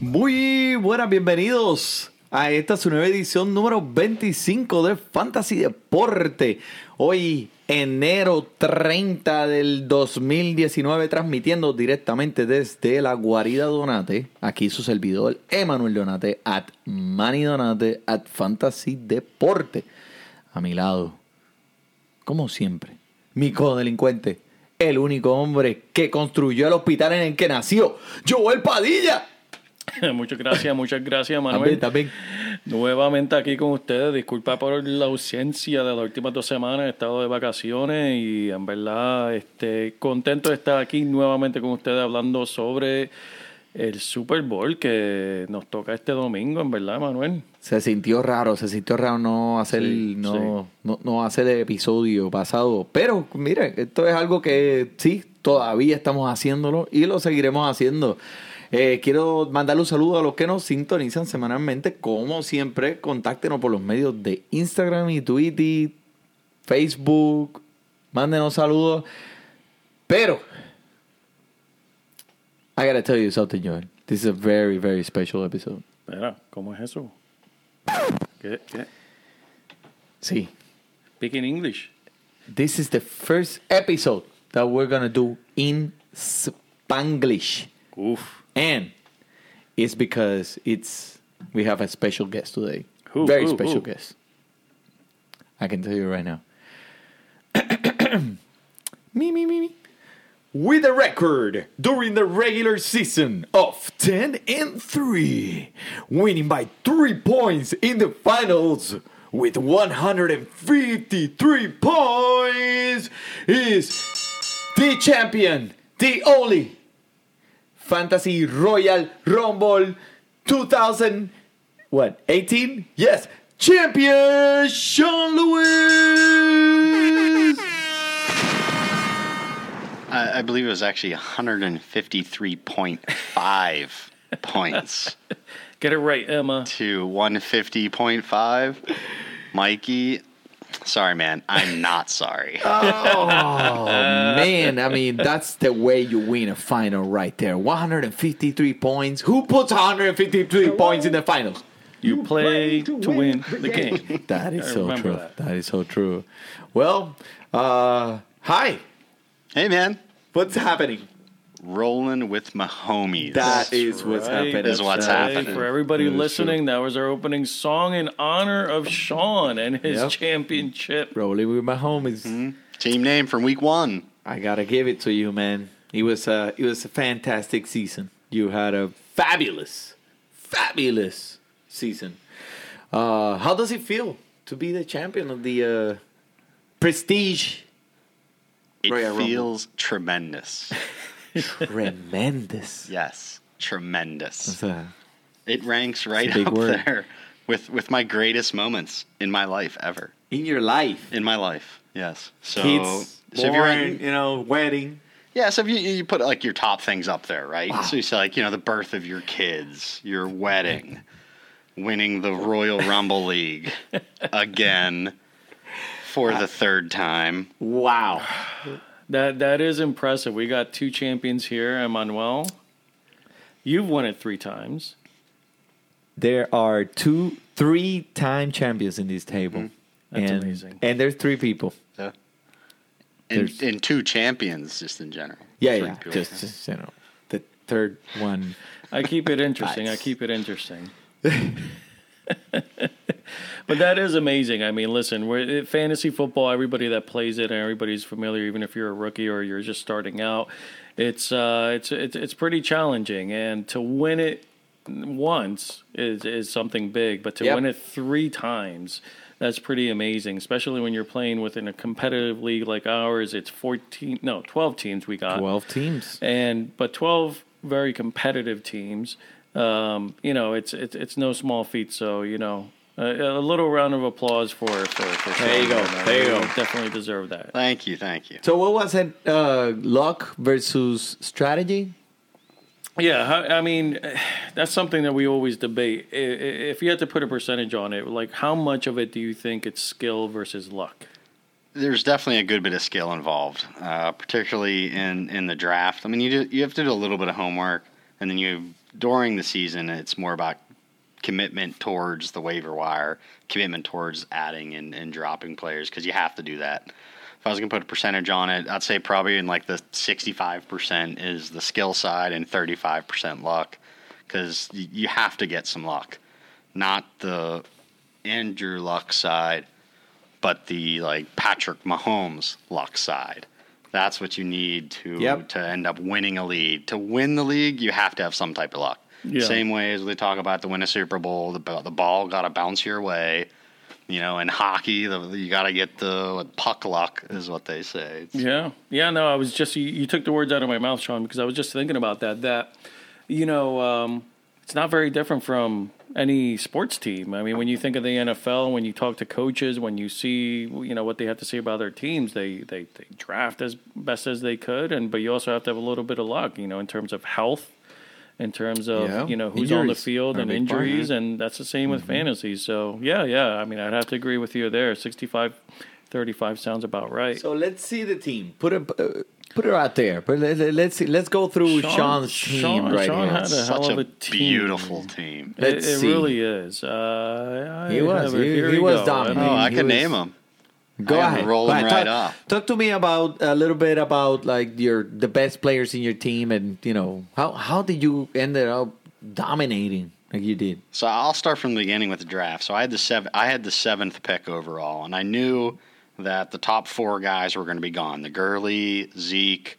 Muy buenas, bienvenidos a esta su nueva edición número 25 de Fantasy Deporte. Hoy, enero 30 del 2019, transmitiendo directamente desde la guarida Donate. Aquí su servidor, Emanuel Donate, at Manny Donate, at Fantasy Deporte. A mi lado, como siempre, mi codelincuente, el único hombre que construyó el hospital en el que nació, Joel Padilla. Muchas gracias, muchas gracias, Manuel. también. Nuevamente aquí con ustedes. Disculpa por la ausencia de las últimas dos semanas. He estado de vacaciones y en verdad este, contento de estar aquí nuevamente con ustedes hablando sobre el Super Bowl que nos toca este domingo, en verdad, Manuel. Se sintió raro, se sintió raro no hacer, Sí, no, No, no hacer el episodio pasado. Pero, mire, esto es algo que sí, todavía estamos haciéndolo y lo seguiremos haciendo. Eh, quiero mandarle un saludo a los que nos sintonizan semanalmente. Como siempre, contáctenos por los medios de Instagram y Twitter, Facebook. Mándenos saludos. Pero, I gotta tell you something, Joel. This is a very, very special episode. Espera, ¿cómo es eso? ¿Qué? ¿Qué? Sí. Speaking English. This is the first episode that we're gonna do in Spanglish, Uf. And it's because it's we have a special guest today. Who, Very who, special who? guest. I can tell you right now. me, me, me, me. With a record during the regular season of 10 and 3, winning by 3 points in the finals with 153 points, is the champion, the only Fantasy Royal Rumble 2000 what 18 yes champion Sean Lewis I, I believe it was actually 153.5 points Get it right, Emma. to 150.5. Mikey, sorry, man. I'm not sorry. oh man I mean that's the way you win a final right there 153 points who puts 153 points in the finals You play to win the game. that is I so true that. that is so true well uh hi hey, man. what's happening Rolling with my homies. That is what's Right. happening. Is what's Hey, happening. For everybody That is listening, that was our opening song in honor of Sean and his Yep. championship. Rolling with my homies. Team name from week one. I gotta give it to you, man. It was a it was a fantastic season. You had a fabulous, fabulous season. Uh, how does it feel to be the champion of the uh, prestige? It Royal Rumble. feels tremendous. Tremendous. Yes, tremendous. A- It ranks right up word. there with, with my greatest moments in my life ever. in your life, In my life, yes. So, kids, so if you're born, in, you know, wedding. Yeah, so if you, you put like your top things up there, right? Wow. So you say like, you know, the birth of your kids, your wedding, winning the Royal Rumble League again for the third time. Wow. That that is impressive. We got two champions here, Emmanuel. You've won it three times. There are two, three-time champions in this table, mm-hmm. That's and amazing. and there's three people. Yeah. And, There's- and two champions just in general. Yeah, Three yeah. people. Just, just you know, the third one. I keep it interesting. I keep it interesting. but that is amazing. I mean, listen, we're, it, fantasy football, everybody that plays it and everybody's familiar, even if you're a rookie or you're just starting out, it's uh, it's it's it's pretty challenging, and to win it once is is something big, but to Yep. win it three times. That's pretty amazing, especially when you're playing within a competitive league like ours. It's 14, no, 12 teams we got Twelve teams. and but 12 very competitive teams um, you know it's it's it's no small feat so you know a, a little round of applause for for, for There you go, man. there you go. definitely deserve that Thank you, thank you. So what was it? Uh, luck versus strategy. yeah i mean that's something that we always debate I- i- if you had to put a percentage on it like how much of it do you think it's skill versus luck There's definitely a good bit of skill involved, uh, particularly in, in the draft. I mean, you do, you have to do a little bit of homework, and then you during the season, it's more about commitment towards the waiver wire, commitment towards adding and, and dropping players because you have to do that. If I was going to put a percentage on it, I'd say probably in like the 65% is the skill side and 35% luck because you have to get some luck, not the Andrew Luck side, but the like Patrick Mahomes luck side. That's what you need to Yep. to end up winning a league. To win the league, you have to have some type of luck. Yeah. Same way as we talk about to win a Super Bowl, the, the ball got to bounce your way. You know, in hockey, the, you got to get the puck luck, is what they say. It's- Yeah, yeah. No, I was just you, you took the words out of my mouth, Sean, because I was just thinking about that. That you know, um, it's not very different from any sports team. I mean, when you think of the NFL, when you talk to coaches, when you see you know what they have to say about their teams, they they, they draft as best as they could, and but you also have to have a little bit of luck, you know, in terms of health. In terms of Yeah. you know who's on the field and big part, injuries, and that's the same with fantasy. So yeah, yeah. I mean, I'd have to agree with you there. 65, 35 sounds about right. So let's see the team. Put it uh, put it out there. But let, let- let's see. Let's go through Sean- Sean's team Sean- right Sean here. had a hell Such of a a team. beautiful team. It, Let's it see. really is. Uh, I He was. have it. He- he was go. dominant. I Oh, I he can was- name them. Go ahead. rolling Go ahead. right talk, up. talk to me about a little bit about like your the best players in your team and you know how how did you end up dominating like you did. So I'll start from the beginning with the draft. So I had the seven. I had the seventh pick overall, and I knew that the top four guys were going to be gone. The Gurley, Zeke,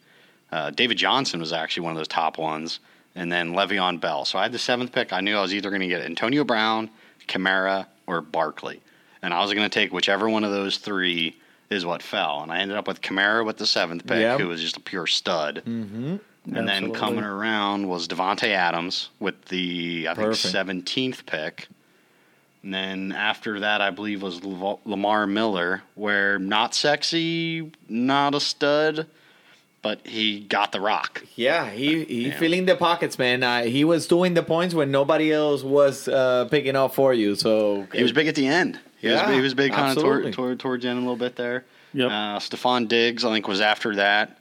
uh, David Johnson was actually one of those top ones, and then Le'Veon Bell. So I had the seventh pick. I knew I was either going to get Antonio Brown, Kamara, or Barkley, and I was going to take whichever one of those three is what fell. And I ended up with Kamara with the seventh pick, Yep. who was just a pure stud. Mm-hmm. And then coming around was Davante Adams with the I think seventeenth pick. And then after that, I believe was Lamar Miller, where not sexy, not a stud, but he got the rock. Yeah, he he Yeah. filling the pockets, man. Uh, he was doing the points when nobody else was uh, picking up for you. So He was big at the end. He Yeah, was, he was big kind of absolutely. toward, toward towards the end a little bit there. Yep. Uh, Stefon Diggs, I think, was after that.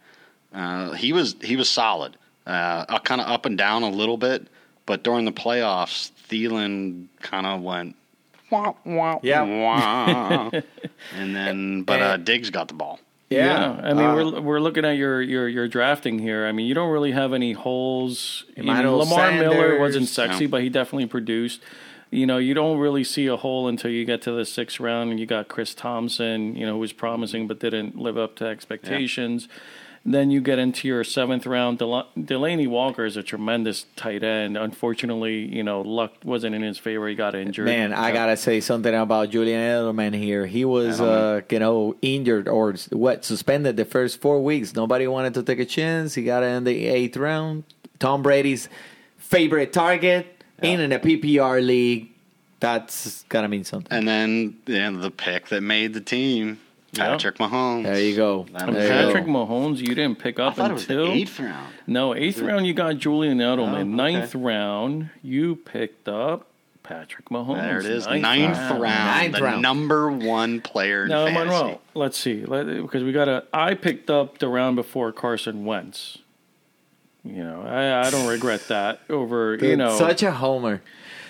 Uh, he was he was solid, uh, kind of up and down a little bit, but during the playoffs, Thielen kind of went. Wah, wah, Yeah. wah. and then, but uh, Diggs got the ball. Yeah, I mean uh, we're we're looking at your, your your drafting here. I mean you don't really have any holes. You know, Emmanuel Lamar Miller wasn't sexy, No. but he definitely produced. You know, you don't really see a hole until you get to the sixth round, and you got Chris Thompson. You know, who was promising but didn't live up to expectations. Then you get into your seventh round. Del- Delanie Walker is a tremendous tight end. Unfortunately, you know, luck wasn't in his favor. He got injured. Man, I gotta say something about Julian Edelman here. He was, uh, you know, injured or what suspended the first four weeks. Nobody wanted to take a chance. He got in the eighth round. Tom Brady's favorite target in a PPR league. That's gotta mean something. And then you know, the pick that made the team, Yeah. Patrick Mahomes. There you go. That And was- There you Patrick go. Mahomes, you didn't pick I up thought it was until the eighth round. No, eighth round you got Julian Edelman. Oh, okay. Ninth round you picked up Patrick Mahomes. There it is, Ninth, ninth, round, Ninth the round. number one player in Now, fantasy. Manuel, let's see, let, because we got a. I picked up the round before Carson Wentz. You know, I, I don't regret that over you know. such a homer.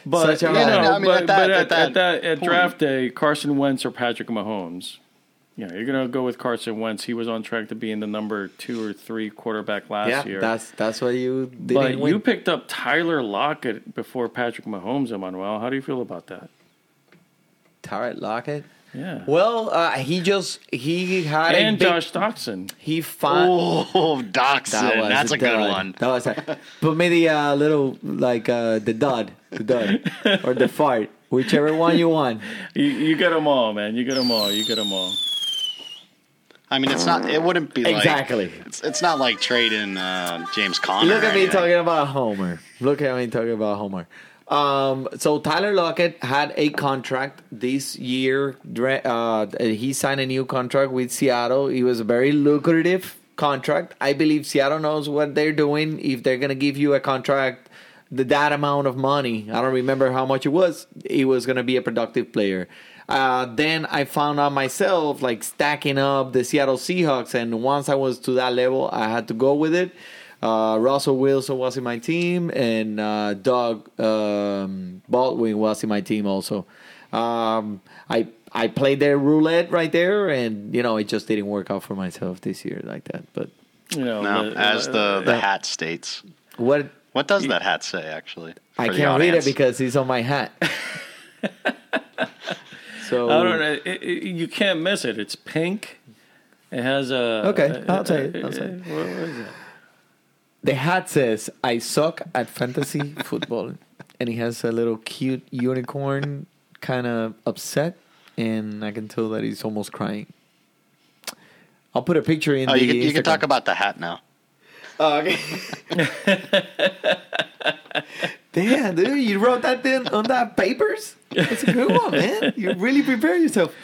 but such a you homer. know, I mean, but, at that- but at at, that at that at point. draft day, Carson Wentz or Patrick Mahomes. Yeah, you're gonna go with Carson Wentz. He was on track to being the number two or three quarterback last Yeah, year. that's that's what you didn't But win. you picked up Tyler Lockett before Patrick Mahomes, Emmanuel. How do you feel about that? Tyler Lockett. Yeah. Well, uh, he just he had a and big, Josh Doctson. He found Oh, Doctson. That's a good one. That was a, put me the uh, little like uh, the dud, the dud, or the fart, whichever one you want. You, you get them all, man. You get them all. You get them all. I mean, it's not. It wouldn't be like Exactly. It's, it's not like trading uh, James Conner. Look at me anything. talking about Homer. Look at me talking about Homer. Um, so Tyler Lockett had a contract this year. Uh, he signed a new contract with Seattle. It was a very lucrative contract. I believe Seattle knows what they're doing. If they're gonna give you a contract, the that amount of money, I don't remember how much it was. It was gonna be a productive player. Uh, then I found out myself like stacking up the Seattle Seahawks, and once I was to that level, I had to go with it. Uh, Russell Wilson was in my team, and uh, Doug um, Baldwin was in my team also. Um, I I played their roulette right there, and you know it just didn't work out for myself this year like that. But You know, No, the- as the the Yeah. hat states. what What does that hat say actually? I can't read it because it's on my hat. so I don't know. It, it, you can't miss it. It's pink. It has a. Okay, I'll tell you, I'll tell you. What, what is it? The hat says, I suck at fantasy football. And he has a little cute unicorn kind of upset. And I can tell that he's almost crying. I'll put a picture in Oh, the you can, you can talk about the hat now. Oh, okay. Damn, dude, you wrote that thing on that papers? That's a good one, man. You really prepare yourself.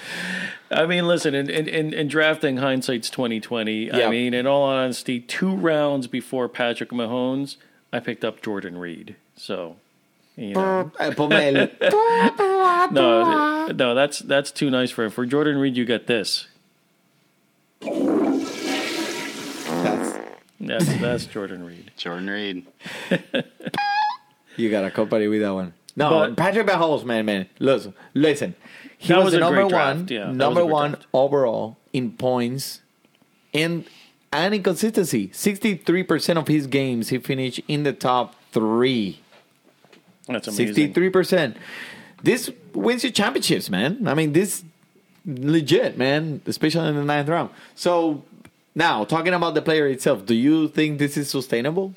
I mean, listen, in, in, in, in drafting hindsight's twenty twenty. Yeah. I mean, in all honesty, two rounds before Patrick Mahomes, I picked up Jordan Reed. So, you know, Eh, ponme el- no, no, that's that's too nice for him. For Jordan Reed, you get this. That's- That's that's Jordan Reed. Jordan Reed. You got to company with that one. No, But- Patrick Mahomes, man, man. Listen, listen. He That was, was the number one, yeah, that was a number one draft. overall in points, and and in consistency. Sixty-three percent of his games he finished in the top three. That's amazing. Sixty-three percent. This wins you championships, man. I mean, this legit, man. Especially in the ninth round. So now, talking about the player itself, do you think this is sustainable?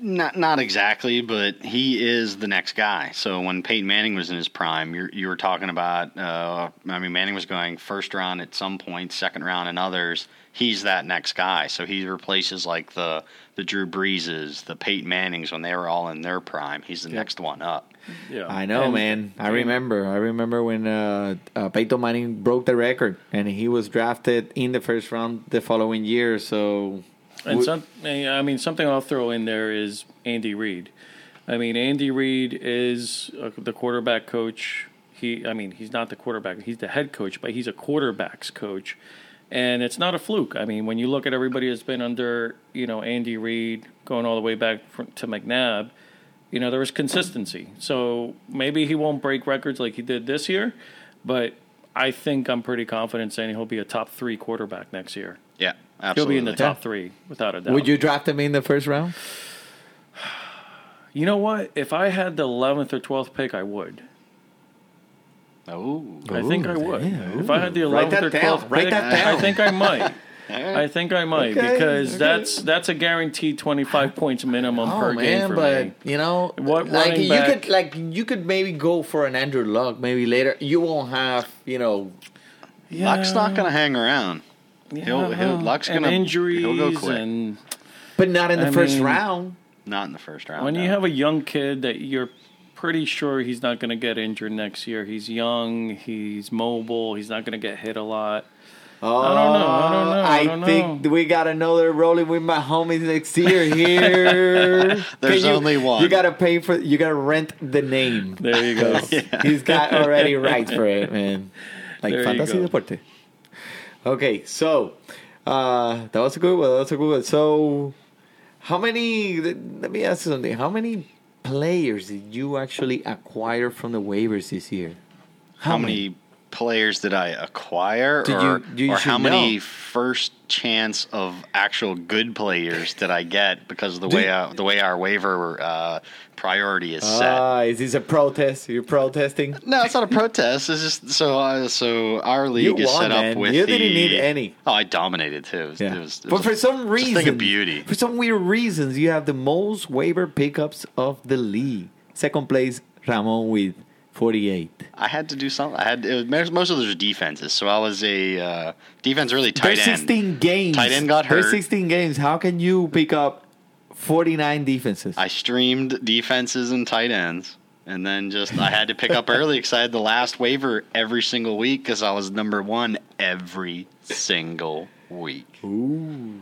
Not not exactly, but he is the next guy. So when Peyton Manning was in his prime, you you were talking about. Uh, I mean, Manning was going first round at some point, second round in others. He's that next guy. So he replaces like the the Drew Breeses, the Peyton Mannings when they were all in their prime. He's the next one up. Yeah. I know, And- man. I remember. I remember when uh, uh, Peyton Manning broke the record, and he was drafted in the first round the following year. So, And some, I mean, something I'll throw in there is Andy Reid. I mean, Andy Reid is the quarterback coach. He, I mean, he's not the quarterback; he's the head coach, but he's a quarterbacks coach, and it's not a fluke. I mean, when you look at everybody that's been under, you know, Andy Reid, going all the way back to McNabb, you know, there was consistency. So maybe he won't break records like he did this year, but I think I'm pretty confident saying he'll be a top three quarterback next year. Yeah, He'll be in the top three without a doubt. would you draft him in the first round? You know what? If I had the eleventh or twelfth pick, I would. Oh, I think I would. yeah, if I had the eleventh or twelfth pick, that down. I think I might. I think I might Okay, because okay. that's that's a guaranteed twenty five points minimum Oh per game for but me. you know, What like running you back- could like you could maybe go for an Andrew Luck maybe later. You won't have you know. Luck's not going to hang around. He'll- he'll- uh-huh. Luck's and gonna- injuries he'll go quick. and But not in the I first mean- round. Not in the first round. when no. you have a young kid that you're pretty sure he's not going to get injured next year. He's young, he's mobile, he's not going to get hit a lot. Oh, I don't know, I don't oh, know, I don't think know. we got another rolling with my homies next year here. There's Can you- only one. You gotta pay for. You gotta rent the name. There you go. He's got already rights for it, man. Like There you fantasy go. deporte. Okay, so uh, that was a good one. That was a good one. So, how many? Let me ask you something. How many players did you actually acquire from the waivers this year? how many players did I acquire, Did or, you- you or how many know. first chance of actual good players did I get because of the Do way you- uh, the way our waiver uh, priority is set? Ah, is this a protest? You're protesting? No, it's not a protest. It's just so uh, so our league You is won, set up man. with You the. didn't need any. Oh, I dominated too. It was, Yeah. it was, it but was for a- some reason, think of beauty. for some weird reasons, you have the most waiver pickups of the league. Second place, Ramon with 48. I had to do something. I had it was, most of those are defenses, so I was a uh, defense really tight There's end. 16 games. Tight end got There's hurt. 16 games. How can you pick up 49 defenses? I streamed defenses and tight ends, and then just I had to pick up early because I had the last waiver every single week because I was number one every single week. Ooh.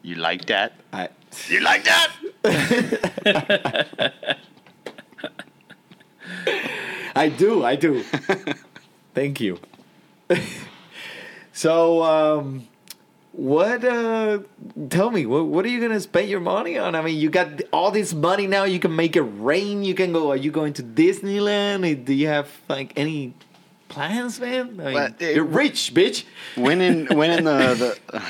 You like that? I, You like that? I do. I do. Thank you. so, um, what? Uh, tell me, what, what are you gonna spend your money on? I mean, you got all this money now. You can make it rain. You can go. Are you going to Disneyland? Do you have like any plans, man? I mean, Well, it- you're rich, bitch. winning winning the, the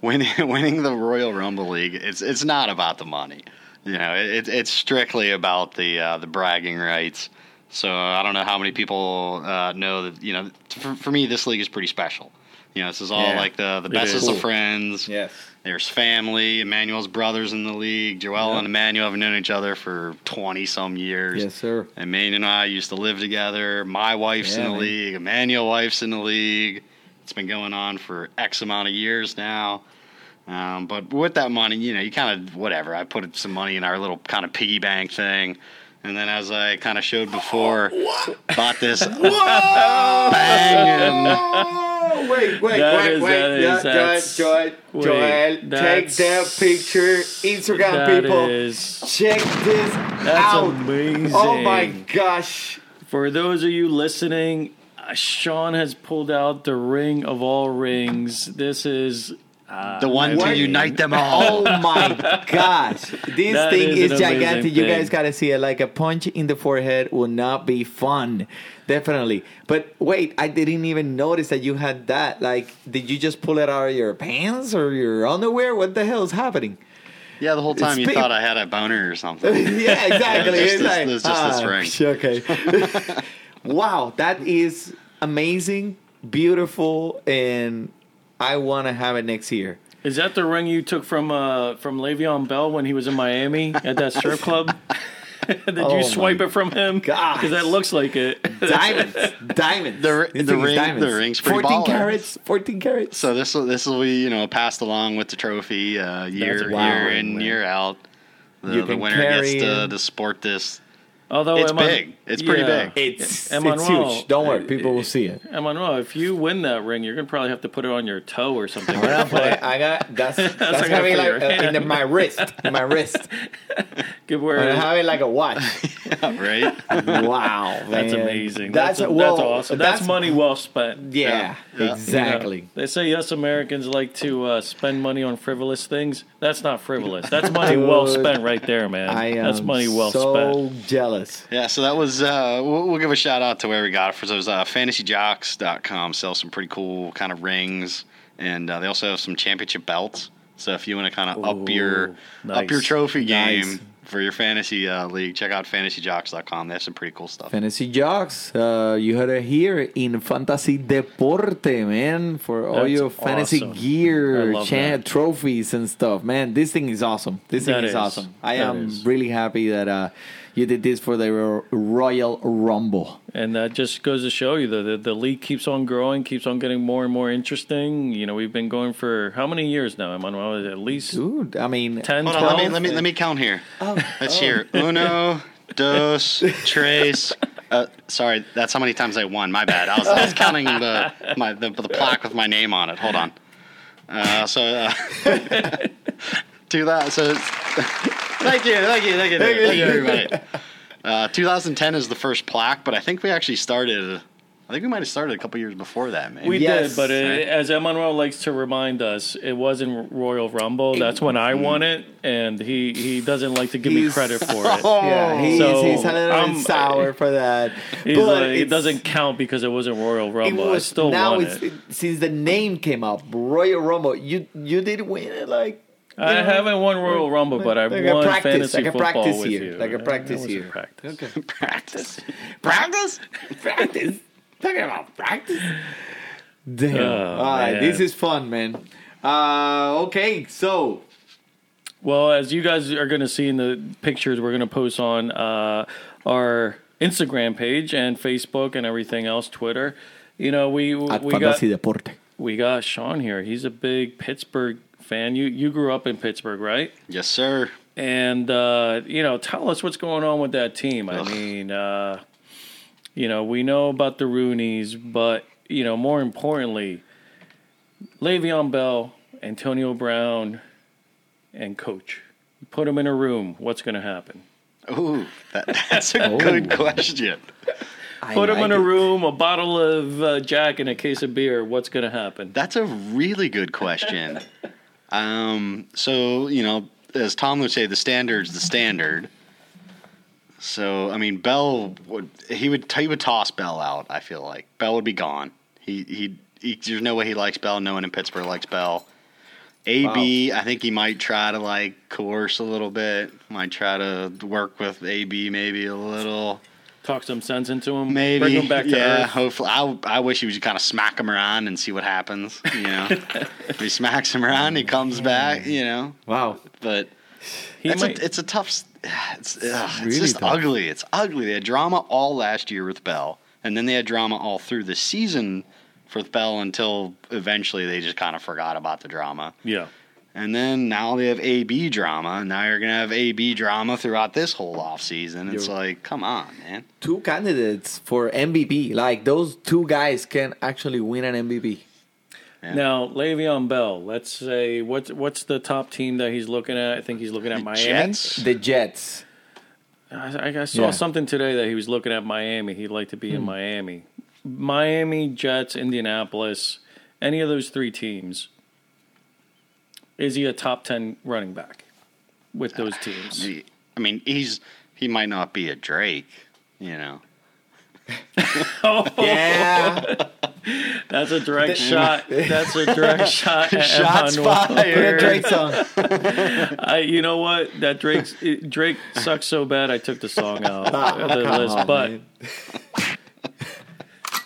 winning winning the Royal Rumble League. It's it's not about the money. You know, it, it's strictly about the uh, the bragging rights. So I don't know how many people uh, know that. You know, for, for me, this league is pretty special. You know, this is all Yeah. like the the bestest of friends. Yes. There's family. Emmanuel's brothers in the league. Joel Yeah. and Emmanuel have known each other for twenty some years. Yes, sir. And Emmanuel and I used to live together. My wife's Yeah, in the man. league. Emmanuel wife's in the league. It's been going on for X amount of years now. Um, but with that money, you know, you kind of whatever. I put some money in our little kind of piggy bank thing, and then as I kind of showed before, bought this bang Oh, wait, wait, That wait, is- wait. that Yeah, is- that's- Joel, wait, Joel, Joel, take that's- that picture. Instagram That people, is- check this That's out. amazing. Oh my gosh. For those of you listening, uh, Sean has pulled out the ring of all rings. This is uh, the one What? to unite them all. Oh my gosh. This That thing is is, gigantic. amazing You guys gotta see it. Like a punch in the forehead will not be fun. Definitely. But wait, I didn't even notice that you had that. Like, did you just pull it out of your pants or your underwear? What the hell is happening? Yeah, the whole time you It's big. thought I had a boner or something. yeah, exactly. It's It's just like, this- it's just this ah, ring. Okay. wow, that is amazing, beautiful, and I want to have it next year. Is that the ring you took from uh, from Le'Veon Bell when he was in Miami at that strip club? Did Oh you swipe it from him? Because that looks like it. Diamonds, diamonds. The- the ring- diamonds. the ring's pretty 14 baller. carats. 14 carats. So this will this will be you know passed along with the trophy uh, year wow, year in man. year out. The, the winner gets to, to sport this. Although It's Emma- big. It's pretty big. It's, it's huge. Don't worry, uh, people will see it. Emmanuel, if you win that ring, you're gonna probably have to put it on your toe or something. I'm gonna put it- I got that's that's, not gonna be gonna like uh, in the, my wrist, in my wrist. Give I'm where gonna have it like a watch. right? Wow, That's man. amazing. That's That's, well, that's awesome. That's, money well spent. Yeah, Yeah. exactly. You know, they say us Americans like to uh, spend money on frivolous things. That's not frivolous. That's money well spent right there, man. I am That's money well so spent. jealous. Yeah, so that was. Uh, we'll, we'll give a shout out to where we got it. For those uh, fantasyjocks.com sell some pretty cool kind of rings, and uh, they also have some championship belts. So if you want to kind of up your Ooh, up your trophy game Nice. For your fantasy uh, league, check out fantasyjocks.com. They have some pretty cool stuff. Fantasy Jocks, uh, you heard it here in Fantasy Deporte, man, for all That's your fantasy awesome. Gear, love trophies, and stuff. Man, this thing is awesome. This thing That is, is. awesome. I That am is. really happy that uh, you did this for the Royal Rumble. And that just goes to show you that the, the league keeps on growing, keeps on getting more and more interesting. You know, we've been going for how many years now, Emmanuel? At least Dude, I mean, 10, Hold 12? on, let me let me let me count here. Let's hear uno, dos, tres. Uh, sorry, that's how many times I won. My bad. I was, I was counting the my the, the plaque with my name on it. Hold on. Uh, so uh, do that. So thank you, thank you, thank you, thank you, everybody. Uh, 2010 is the first plaque, but I think we actually started I think we might have started a couple years before that, maybe. We Yes. did, but it, as Emmanuel likes to remind us, it wasn't Royal Rumble. That's when I won it, and he, he doesn't like to give me credit for it. Yeah, he's, So, he's a little bit sour for that. He's But like, it doesn't count because it wasn't Royal It Rumble. I still now won it's it. since the name came up, Royal Rumble. You you did win it like you I know, haven't won Royal Rumble, but I've like won practice, fantasy like a football practice with year, you. like a practice year. practice. Practice. practice, practice. Talking about practice. Damn. Oh, All right, man. this is fun, man. Uh, okay, so Well, as you guys are going to see in the pictures we're going to post on uh, our Instagram page and Facebook and everything else, Twitter. You know, we at we got Deporte. we got Sean here. He's a big Pittsburgh fan. You you grew up in Pittsburgh, right? Yes, sir. And uh, you know, tell us what's going on with that team. I Ugh. mean, uh, you know, we know about the Rooneys, but you know, more importantly, Le'Veon Bell, Antonio Brown, and Coach. Put them in a room. What's going to happen? Ooh, that, that's a good question. Put them in a room, a bottle of uh, Jack, and a case of beer. What's going to happen? That's a really good question. Um, so you know, as Tom would say, the standard's the standard. So I mean, Bell would he would he would toss Bell out. I feel like Bell would be gone. He he, he there's no way he likes Bell. No one in Pittsburgh likes Bell. AB, I think he might try to like coerce a little bit. Might try to work with AB maybe a little. Talk some sense into him. Maybe. Bring him back to yeah, earth. hopefully. I, I wish he would just kind of smack him around and see what happens. You know, if he smacks him around, he comes back. You know, Wow. but He it's might- a it's a tough. s- It's ugh, it's just tough. ugly. It's ugly. They had drama all last year with Bell, and then they had drama all through the season for Bell until eventually they just kind of forgot about the drama. yeah. And then now they have AB drama, now you're gonna have AB drama throughout this whole off season. It's You're- like, come on, man. Two candidates for MVP. Like those two guys can actually win an MVP. Yeah. Now, Le'Veon Bell. Let's say what's what's the top team that he's looking at? I think he's looking at The Miami. Jets? The Jets. I, I saw Yeah. something today that he was looking at Miami. He'd like to be in hmm. Miami, Miami, Jets, Indianapolis, any of those three teams. Is he a top ten running back with those teams? He- I mean, he's he might not be a Drake, you know. oh Yeah. That's a direct shot. That's a direct shot. At Shots Emmanuel. A fired. Drake song. I, you know what? That Drake's Drake sucks so bad. I took the song out of oh, the Come list, on, but man.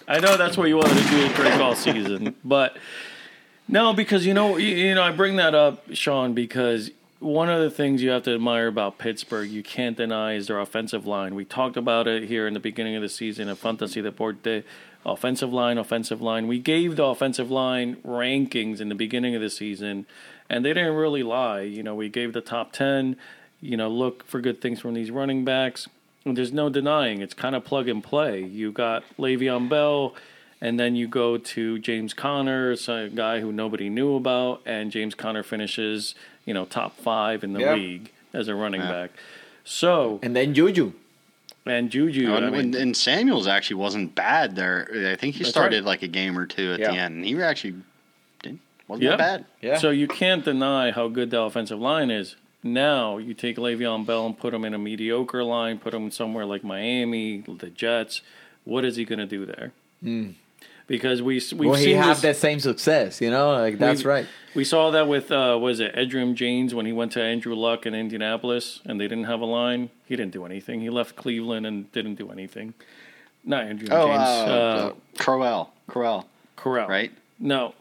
I know that's what you wanted to do with Drake all season, but no, because you know, you, you know, I bring that up, Sean, because one of the things you have to admire about Pittsburgh, you can't deny, is their offensive line. We talked about it here in the beginning of the season at Fantasy Deporte. Offensive line, offensive line. We gave the offensive line rankings in the beginning of the season, and they didn't really lie. You know, we gave the top 10, you know, look for good things from these running backs. And there's no denying it's kind of plug and play. You got Le'Veon Bell, and then you go to James Conner, a guy who nobody knew about, and James Conner finishes, you know, top five in the Yep. league as a running Yeah. back. So And then Juju. and Juju, oh, and, I mean, and- and Samuels actually wasn't bad there. I think he started right. like a game or two at Yeah. the end, and he actually didn't wasn't Yeah. that bad. Yeah. So you can't deny how good the offensive line is. Now you take Le'Veon Bell and put him in a mediocre line, put him somewhere like Miami, the Jets. What is he going to do there? Hmm. Because we we've Will he seen have this, the same success? You know, like that's We've- right. We saw that with uh, was it Edgerrin James when he went to Andrew Luck in Indianapolis and they didn't have a line. He didn't do anything. He left Cleveland and didn't do anything. Not Andrew Oh, James. uh, uh, Crowell, Crowell, Corral. right? No.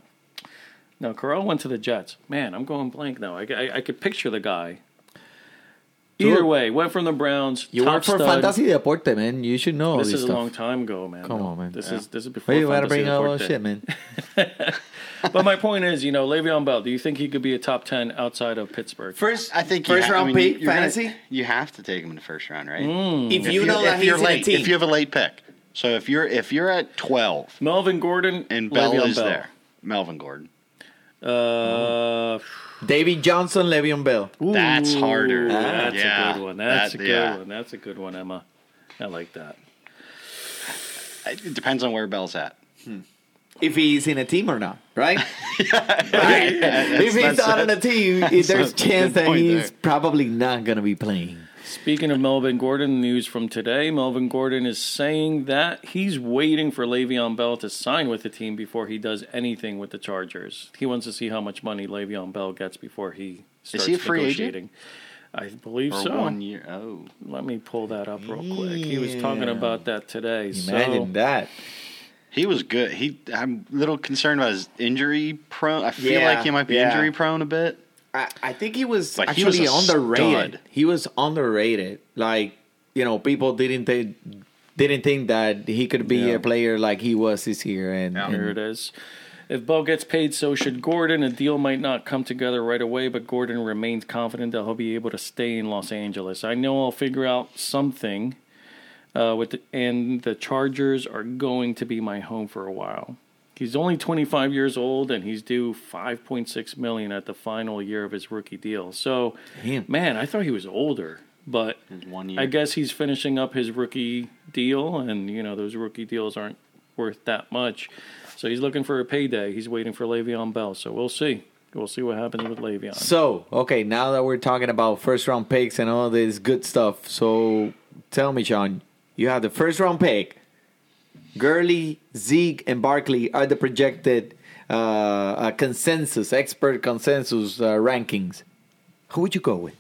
No, Corral went to the Jets. Man, I'm going blank now. I, I, I could picture the guy. Either way, went from the Browns. You top work for stud. Fantasy Deporte, man. You should know This this is a long time ago, man. Come on, man. This Yeah. is this is before. Why you gotta Fantasy bring up all Deporte. shit, man? But my point is, you know, Le'Veon Bell. Do you think he could be a top ten outside of Pittsburgh? First, I think you first ha- I round mean, pick you're gonna- fantasy. you have to take him in the first round, right? if If you know that if he's you're in a late, team, if you have a late pick. So if you're if you're at twelve Melvin Gordon and Bell Le'Veon is Bell. there, Melvin Gordon, Uh, David Johnson, Le'Veon Bell. That's harder. That's Yeah, a good one. That's that- a good yeah. one. That's a good one, Emma. I like that. It depends on where Bell's at. Hmm. If he's in a team or not, right? Right? if he's not on a team, that's there's a chance that he's there. probably not going to be playing. Speaking of Melvin Gordon, news from today, Melvin Gordon is saying that he's waiting for Le'Veon Bell to sign with the team before he does anything with the Chargers. He wants to see how much money Le'Veon Bell gets before he starts he a free agent? negotiating. I believe Or so. one year. Oh, Let me pull that up real quick. He was talking about that today. Imagine so, that. he was good. He. I'm a little concerned about his injury prone. I feel Yeah, like he might be yeah. injury prone a bit. I, I think he was But he actually was underrated. stud. He was underrated. Like you know, people didn't think didn't think that he could be Yeah. a player like he was this year. And, Yeah. and Here it is. If Bell gets paid, so should Gordon. A deal might not come together right away, but Gordon remains confident that he'll be able to stay in Los Angeles. I know I'll figure out something. Uh, with the, and the Chargers are going to be my home for a while. He's only 25 years old, and he's due 5.6 million at the final year of his rookie deal. So, Damn. man, I thought he was older, but One year. I guess he's finishing up his rookie deal, and you know those rookie deals aren't worth that much. So he's looking for a payday. He's waiting for Le'Veon Bell. So we'll see. We'll see what happens with Le'Veon. So, okay, now that we're talking about first round picks and all this good stuff, so tell me, John, you have the first round pick. Gurley, Zeke, and Barkley are the projected uh, uh, consensus, expert consensus uh, rankings. Who would you go with?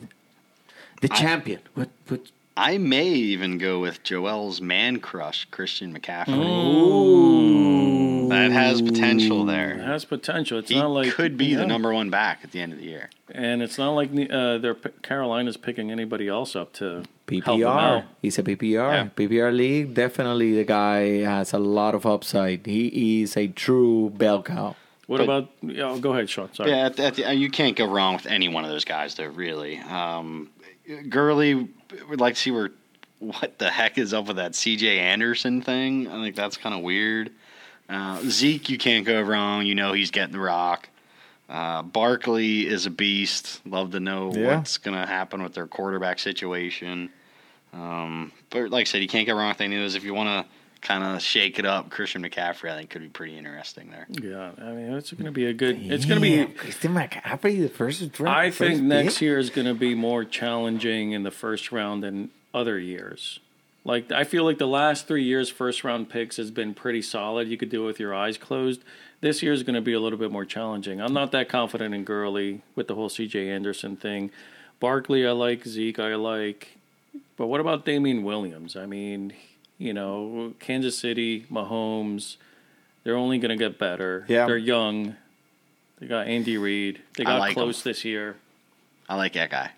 The champion. What? What? I may even go with Joel's man crush, Christian McCaffrey. Ooh. That has potential there. It there. has potential. It's He not like could be yeah. the number one back at the end of the year. and it's not like uh, they're Carolina's picking anybody else up to help PPR. out. He's a PPR. Yeah. PPR league. Definitely, the guy has a lot of upside. He is a true bell cow. What But- about? Yeah, go ahead, Sean. Sorry. Yeah, at, at the, you can't go wrong with any one of those guys, though. Really, um, Gurley would like to see where what the heck is up with that C.J. Anderson thing. I think that's kind of weird. Uh, Zeke, you can't go wrong. You know he's getting the rock. Uh, Barkley is a beast. Love to know Yeah. what's going to happen with their quarterback situation. Um, but like I said, you can't go wrong with any of those. If you want to kind of shake it up, Christian McCaffrey, I think could be pretty interesting there. Yeah, I mean it's going to be a good. It's going to be. Damn, Christian McCaffrey, the first round. I think first next pick? year is going to be more challenging in the first round than other years. Like I feel like the last three years, first round picks has been pretty solid. You could do it with your eyes closed. This year is going to be a little bit more challenging. I'm not that confident in Gurley with the whole C.J. Anderson thing. Barkley, I like. Zeke, I like. But what about Damien Williams? I mean, you know, Kansas City, Mahomes, they're only going to get better. Yeah. They're young. They got Andy Reid. They got like close them. this year. I like that guy.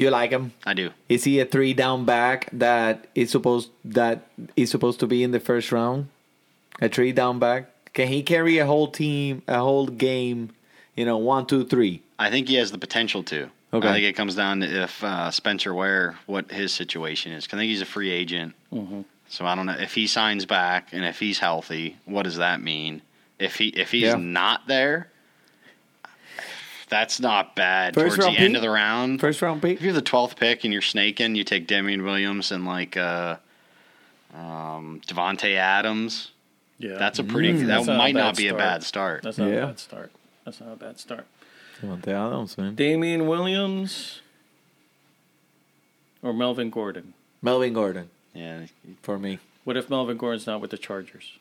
You like him? I do. Is he a three down back that is supposed that is supposed to be in the first round? A three down back? Can he carry a whole team, a whole game? You know, one, two, three. I think he has the potential to. Okay. I think it comes down to if uh, Spencer Ware, what his situation is. 'Cause I think he's a free agent. Mm-hmm. So I don't know if he signs back and if he's healthy. What does that mean? If he if he's Yeah. not there, that's not bad. First Towards the round end pick? of the round, First round pick. if you're the twelfth pick and you're snaking, you take Damien Williams and like uh, um, Davante Adams. Yeah, That's a pretty. Mm. that That's not a might bad not be a bad start. That's not Yeah. a bad start. That's not a bad start. Davante Adams, man. Damien Williams or Melvin Gordon. Melvin Gordon yeah, for me. What if Melvin Gordon's not with the Chargers?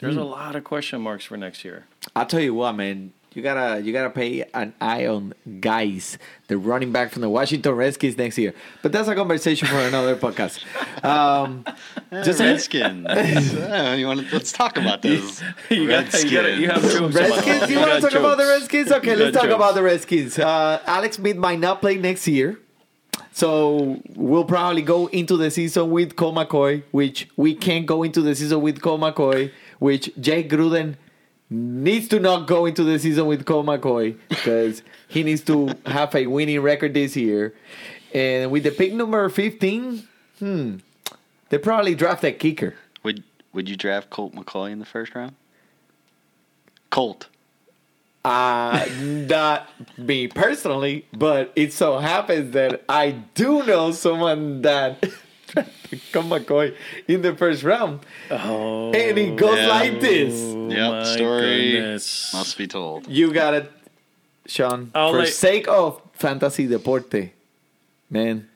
There's a lot of question marks for next year. I'll tell you what, man. You gotta you gotta pay an eye on guys, the running back from the Washington Redskins next year. But that's a conversation for another podcast. Um, just Redskins. Uh, you want to, let's talk about those. You got, you, got, you have Redskins? You want to talk about the. Redskins? Okay, let's talk jokes. about the Redskins. Uh, Alex Smith might not play next year. So we'll probably go into the season with Colt McCoy, which we can't go into the season with Colt McCoy, which Jake Gruden needs to not go into the season with Colt McCoy because he needs to have a winning record this year. And with the pick number 15, hmm, they probably draft that kicker. Would Would you draft Colt McCoy in the first round? Colt. Uh, not me personally, but it so happens that I do know someone that Colt McCoy in the first round. Oh, And it goes Yeah. like this. Oh yep, my story goodness. must be told. You got it, Sean. I'll For let- sake of fantasy deporte, man,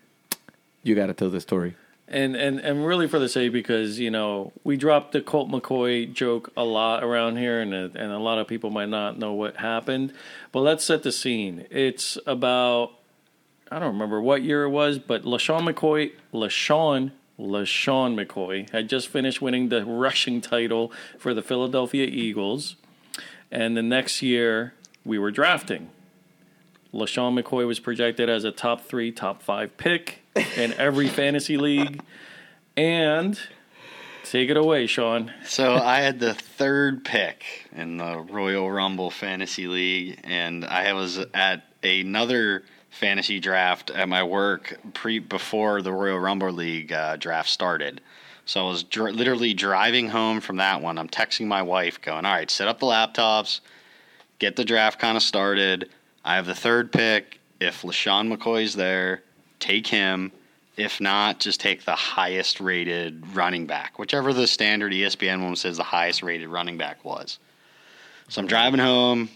you got to tell the story. And and and really for the sake because you know we dropped the Colt McCoy joke a lot around here, and a, and a lot of people might not know what happened. But let's set the scene. It's about I don't remember what year it was, but LeSean McCoy, LeSean LeSean McCoy had just finished winning the rushing title for the Philadelphia Eagles, and the next year we were drafting. LeSean McCoy was projected as a top three, top five pick in every fantasy league. And take it away, Sean. So I had the third pick in the Royal Rumble Fantasy League, and I was at another fantasy draft at my work pre before the Royal Rumble League uh, draft started. So I was dr- literally driving home from that one. I'm texting my wife, going, "All right, set up the laptops, get the draft kind of started. I have the third pick. If LeSean McCoy's there, take him. If not, just take the highest rated running back, whichever the standard ESPN one says the highest rated running back was. So I'm driving home,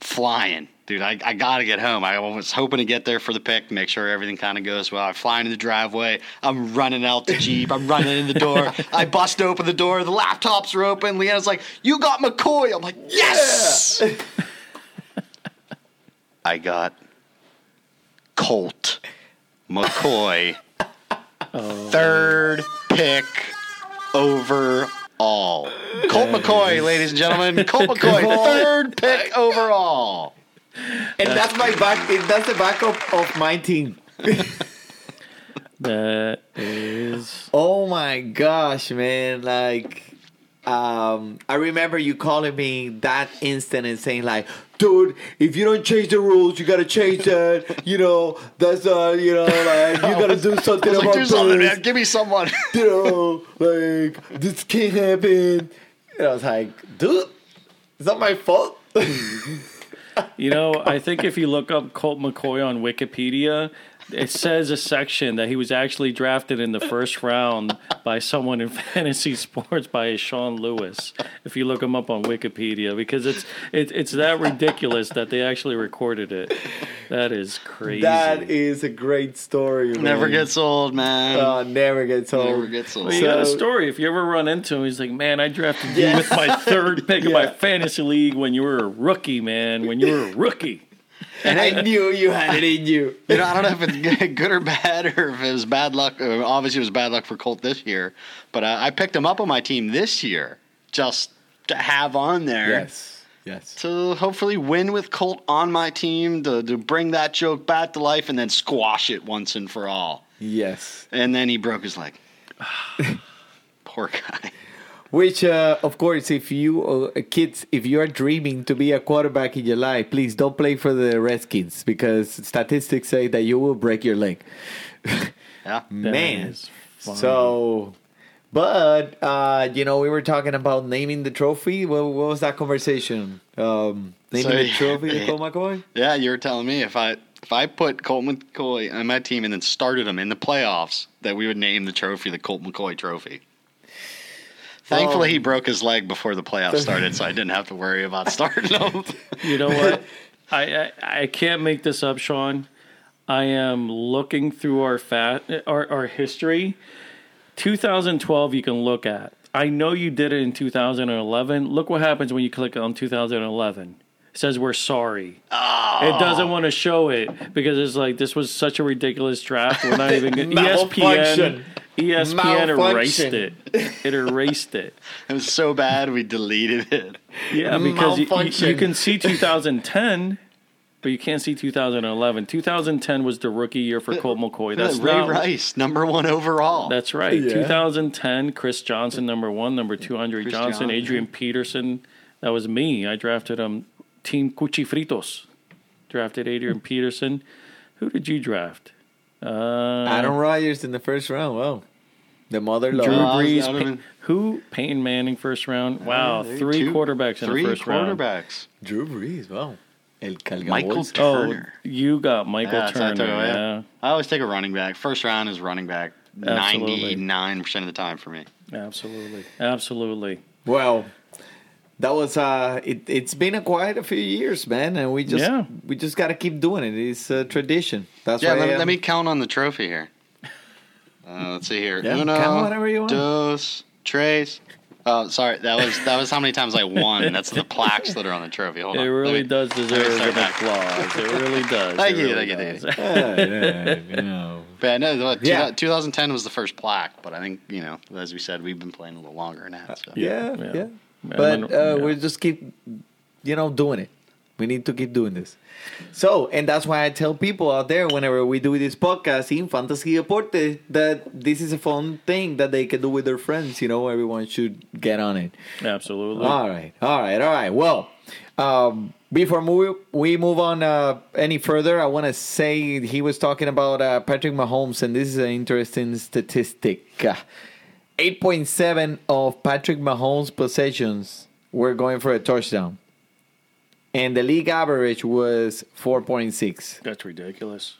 flying. Dude, I, I got to get home. I was hoping to get there for the pick, make sure everything kind of goes well. I fly into the driveway. I'm running out the Jeep. I'm running in the door. I bust open the door. The laptops are open. Leanna's like, You got McCoy. I'm like, Yes! I got Colt McCoy, oh. third pick overall. Colt McCoy, ladies and gentlemen. Colt McCoy, third pick overall. And that's my back. That's the backup of my team. That is. Oh my gosh, man! Like, um, I remember you calling me that instant and saying like, "Dude, if you don't change the rules, you gotta change that. You know, that's uh, you know, like you gotta do I something was like, about do something, this. man. Give me someone. You know, like this can't happen." And I was like, "Dude, is that my fault?" You know, I think if you look up Colt McCoy on Wikipedia, it says a section that he was actually drafted in the first round by someone in fantasy sports by a Sean Lewis. If you look him up on Wikipedia, because it's it, it's that ridiculous that they actually recorded it. That is crazy. That is a great story. Man. Never gets old, man. Uh, never gets old. Never gets old. Well, you got a story. If you ever run into him, he's like, "Man, I drafted you Yeah. with my third pick of my fantasy league when you were a rookie, man. When you were a rookie." And I knew you had it in you. You know, I don't know if it's good- or bad, or if it was bad luck. Obviously, it was bad luck for Colt this year, but uh, I picked him up on my team this year just to have on there. Yes. Yes. To hopefully win with Colt on my team, to, to bring that joke back to life, and then squash it once and for all. Yes. And then he broke his leg. Poor guy. Which, uh, of course, if you uh, kids, if you are dreaming to be a quarterback in your life, please don't play for the Redskins because statistics say that you will break your leg. Yeah. Man. So, but uh, you know, we were talking about naming the trophy. What, what was that conversation? Um, naming So, the trophy to yeah. Colt McCoy. Yeah, you were telling me if I if I put Colt McCoy on my team and then started him in the playoffs, that we would name the trophy the Colt McCoy Trophy. Thankfully, Well- he um, broke his leg before the playoffs started, so I didn't have to worry about starting him. You know what? I, I I can't make this up, Sean. I am looking through our fat our, our history. 2012, you can look at. I know you did it in 2011. Look what happens when you click on 2011. It says we're sorry. It ah. doesn't want to show it because it's like this was such a ridiculous draft. We're not even gonna, ESPN. Malfunction. ESPN erased it. It erased it. It was so bad we deleted it. Yeah, because you, you, you can see 2010, but you can't see 2011. 2010 was the rookie year for uh, Colt McCoy. That's uh, Ray not, Rice, number one overall. That's right. Yeah. 2010, Chris Johnson, number one. Number two, Andre Chris Johnson. Johnson. Adrian Peterson. That was me. I drafted him. Team Cuchi Fritos. Drafted Adrian Peterson. Who did you draft? Uh, Aaron Rodgers in the first round. Wow, the mother Drew love. Uh, Brees. that Pey- been- who? Peyton Manning, first round. Wow, There, three two- quarterbacks in three the first round. quarterbacks. Drew Brees. Wow, El Calgabols. Michael Oh, Turner. you got Michael Yeah, that's what I Turner. took, Yeah. I always take a running back. First round is running back. 99% of the time for me. Absolutely, absolutely. Well, that was uh it it's been a quite a few years, man, and we just Yeah. we just got to keep doing it. It's a tradition. That's Yeah, why let, um, let me count on the trophy here. Uh, let's see here. Yeah, Uno, count whatever you want. dos, tres. Oh, sorry. That was that was how many times I won. That's the plaques that are on the trophy. Hold on. It on. really me- does deserve start an back. applause. It really does. Thank It you, really thank you, does. thank Yeah, yeah, you know. But no, what, two- Yeah. 2010 was the first plaque, but I think you know, as we said, we've been playing a little longer than that. So. Yeah, yeah. yeah. But uh, yeah. we just keep, you know, doing it. We need to keep doing this. So, and that's why I tell people out there whenever we do this podcast in Fantasy Deporte that this is a fun thing that they can do with their friends. You know, everyone should get on it. Absolutely. All right, all right, all right. Well, um, before move, we move on uh, any further, I want to say he was talking about uh, Patrick Mahomes, and this is an interesting statistic. Uh, 8.7 of Patrick Mahomes' possessions were going for a touchdown, and the league average was 4.6. That's ridiculous.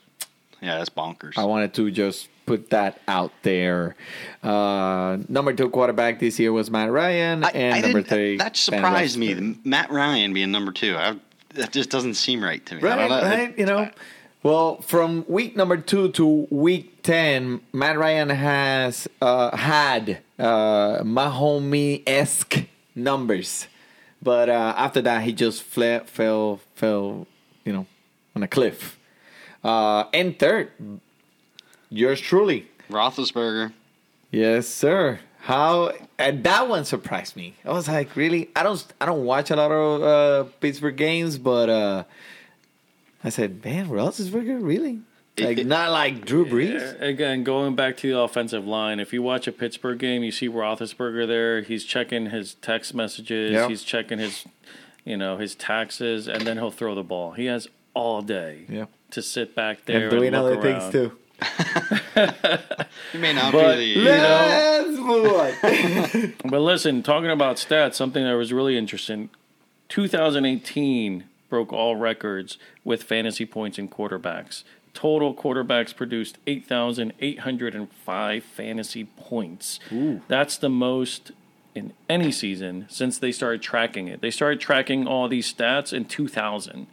Yeah, that's bonkers. I wanted to just put that out there. Uh, number two quarterback this year was Matt Ryan, I- and I number three. That Ben surprised me. Matt Ryan being number two. I, that just doesn't seem right to me. I Right, don't know. right. You know, well, from week number two to week ten, Matt Ryan has uh, had uh, Mahomes esque numbers, but uh, after that, he just fle- fell, fell, you know, on a cliff. Uh, and third, yours truly. Roethlisberger. Yes, sir. How and that one surprised me. I was like, really? I don't I don't watch a lot of uh, Pittsburgh games, but uh, I said, man, Roethlisberger, really? Like It- not like Drew Brees. Again, going back to the offensive line, if you watch a Pittsburgh game, you see Roethlisberger there. He's checking his text messages. Yep. He's checking his, you know, his taxes, and then he'll throw the ball. He has all day Yeah, to sit back there and doing look other around. things too. you may not But- be You the. Let's move on. But listen, talking about stats, something that was really interesting. 2018 broke all records with fantasy points in quarterbacks. Total quarterbacks produced 8,805 fantasy points. Ooh. That's the most in any season since they started tracking it. They started tracking all these stats in 2000.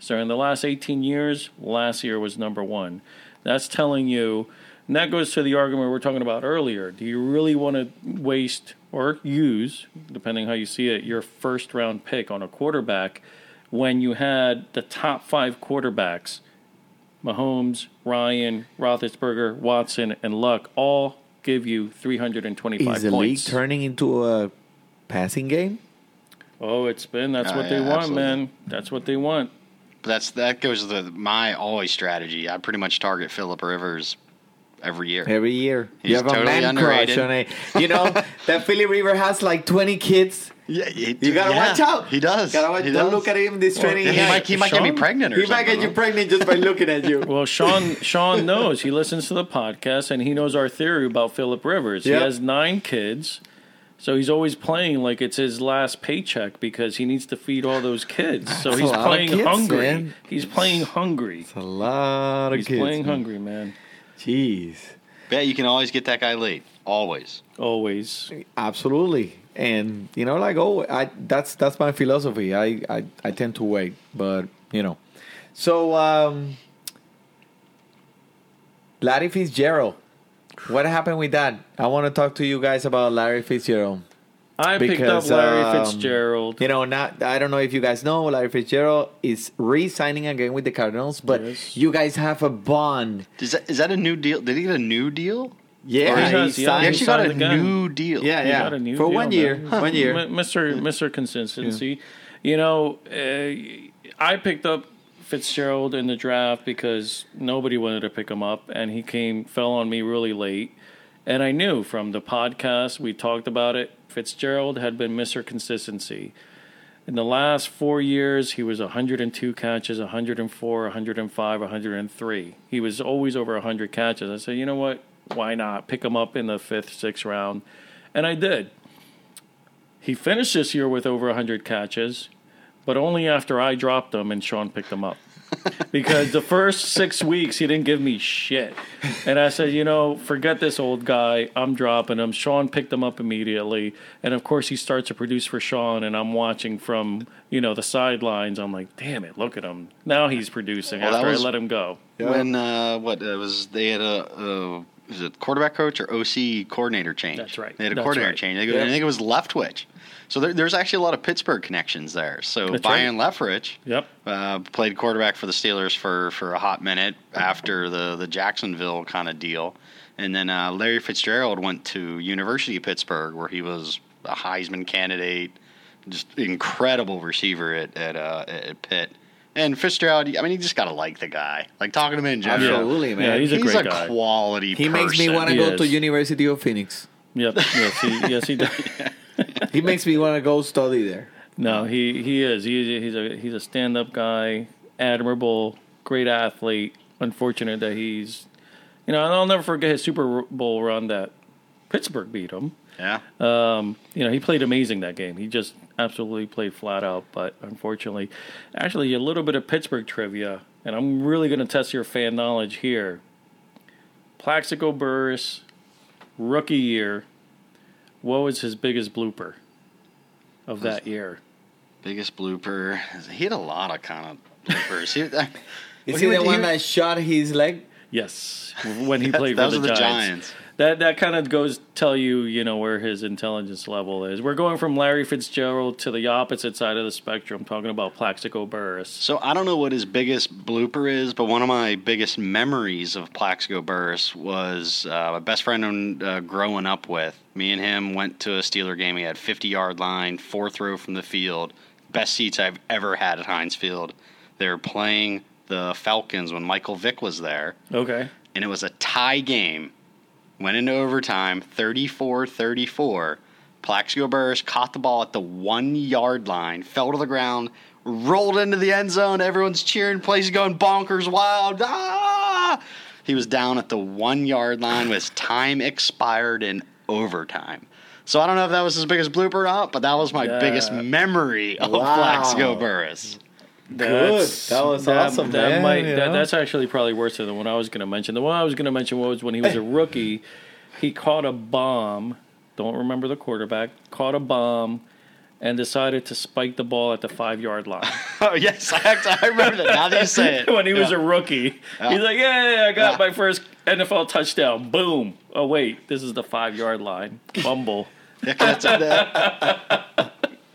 So in the last 18 years, last year was number one. That's telling you, and that goes to the argument we were talking about earlier. Do you really want to waste or use, depending how you see it, your first round pick on a quarterback when you had the top five quarterbacks, Mahomes, Ryan, Roethlisberger, Watson, and Luck, all give you 325 Is the league points? turning into a passing game? oh, it's been. That's Oh, what they want, absolutely. man. That's what they want. But that's that goes to the, my always strategy. I pretty much target Philip Rivers every year. Every year, you He's have a totally man underrated. crush on it. You know that Philly River has like twenty kids. Yeah, he- You gotta yeah, watch out. He does. Gotta watch, He don't does. look at him this oh, training. He camp. might, he might get me pregnant or He might something. get you pregnant just by looking at you. Well, Sean Sean knows. He listens to the podcast and he knows our theory about Philip Rivers. Yep. He has nine kids. So he's always playing like it's his last paycheck because he needs to feed all those kids. So That's a he's lot of playing kids, hungry. man. He's playing hungry. It's a lot of He's kids. playing man. hungry, man. Jeez. Bet you can always get that guy late. Always. Always. Absolutely. And you know, like oh, I that's that's my philosophy. I I, I tend to wait, but you know. So um Larry Fitzgerald. What happened with that? I want to talk to you guys about Larry Fitzgerald. I picked up Because, Larry um, Fitzgerald. You know, not I don't know if you guys know, Larry Fitzgerald is re-signing again with the Cardinals, but Yes. you guys have a bond. Is that, is that a new deal? Did he get a new deal? Yeah, Or he he, signed- He actually got a signed again. new deal. yeah, He yeah, got a new for deal, one year, man. one year. Mr. Mr. Consistency. You know, uh, I picked up Fitzgerald in the draft because nobody wanted to pick him up, and he came fell on me really late. And I knew from the podcast we talked about it. Fitzgerald had been Mr. Consistency. In the last four years, he was 102 catches, 104, 105, 103. He was always over 100 catches. I said, you know what? Why not pick him up in the fifth, sixth round? And I did. He finished this year with over 100 catches, but only after I dropped him and Sean picked him up. because the first six weeks he didn't give me shit. And I said, you know, forget this old guy. I'm dropping him. Sean picked him up immediately. And of course, he starts to produce for Sean, and I'm watching from, you know, the sidelines. I'm like, damn it, look at him. Now he's producing Well, after was- I let him go. When uh, what it was they had a, a was it quarterback coach or OC coordinator change? That's right. They had a That's coordinator right. change. I think, Yep. I think it was Leftwich. So there, there's actually a lot of Pittsburgh connections there. So That's Byron Leftwich Yep. uh, played quarterback for the Steelers for, for a hot minute after the, the Jacksonville kind of deal. And then uh, Larry Fitzgerald went to University of Pittsburgh where he was a Heisman candidate, just incredible receiver at, at, uh, at Pitt. And Fitzgerald, I mean, you just got to like the guy. Like talking to him in general. Absolutely, man. Yeah, he's a He's great a guy. quality He makes me person. want to He go to is. University of Phoenix. Yep. Yes, he, yes, he does. He makes me want to go study there. No, he he is. He, he's a he's a stand up guy, admirable, great athlete. Unfortunate that he's, you know, and I'll never forget his Super Bowl run that Pittsburgh beat him. Yeah. Um, you know, he played amazing that game. He just absolutely played flat out. But unfortunately, actually, a little bit of Pittsburgh trivia, and I'm really going to test your fan knowledge here. Plaxico Burress, rookie year. What was his biggest blooper of that year? Biggest blooper. He had a lot of kind of bloopers. He, Is Well, he he the one that shot his leg? Yes, when he played for the, the Giants. Giants. That that kind of goes tell you you know where his intelligence level is. We're going from Larry Fitzgerald to the opposite side of the spectrum, talking about Plaxico Burress. So I don't know what his biggest blooper is, but one of my biggest memories of Plaxico Burress was uh, my best friend uh, growing up with. Me and him went to a Steeler game. He had 50 yard line, fourth row from the field. Best seats I've ever had at Heinz Field. They were playing the Falcons when Michael Vick was there. Okay. and it was a tie game. Went into overtime, 34-34. Plaxico Burress caught the ball at the one yard line, fell to the ground, rolled into the end zone. Everyone's cheering, place going bonkers, wild. Ah! He was down at the one yard line with time expired in overtime. So I don't know if that was his biggest blooper or not, but that was my Yeah. biggest memory of Wow. Plaxico Burress. Good. That was awesome, that man, Might, that, know? that's actually probably worse than the one I was going to mention. The one I was going to mention was when he was a rookie, he caught a bomb. Don't remember the quarterback. Caught a bomb and decided to spike the ball at the five yard line. Oh yes, I, actually, I remember that. Now that you say it, when he was a rookie. He's like, yeah, I got Yeah. my first NFL touchdown. Boom. Oh, wait, this is the five yard line. Fumble.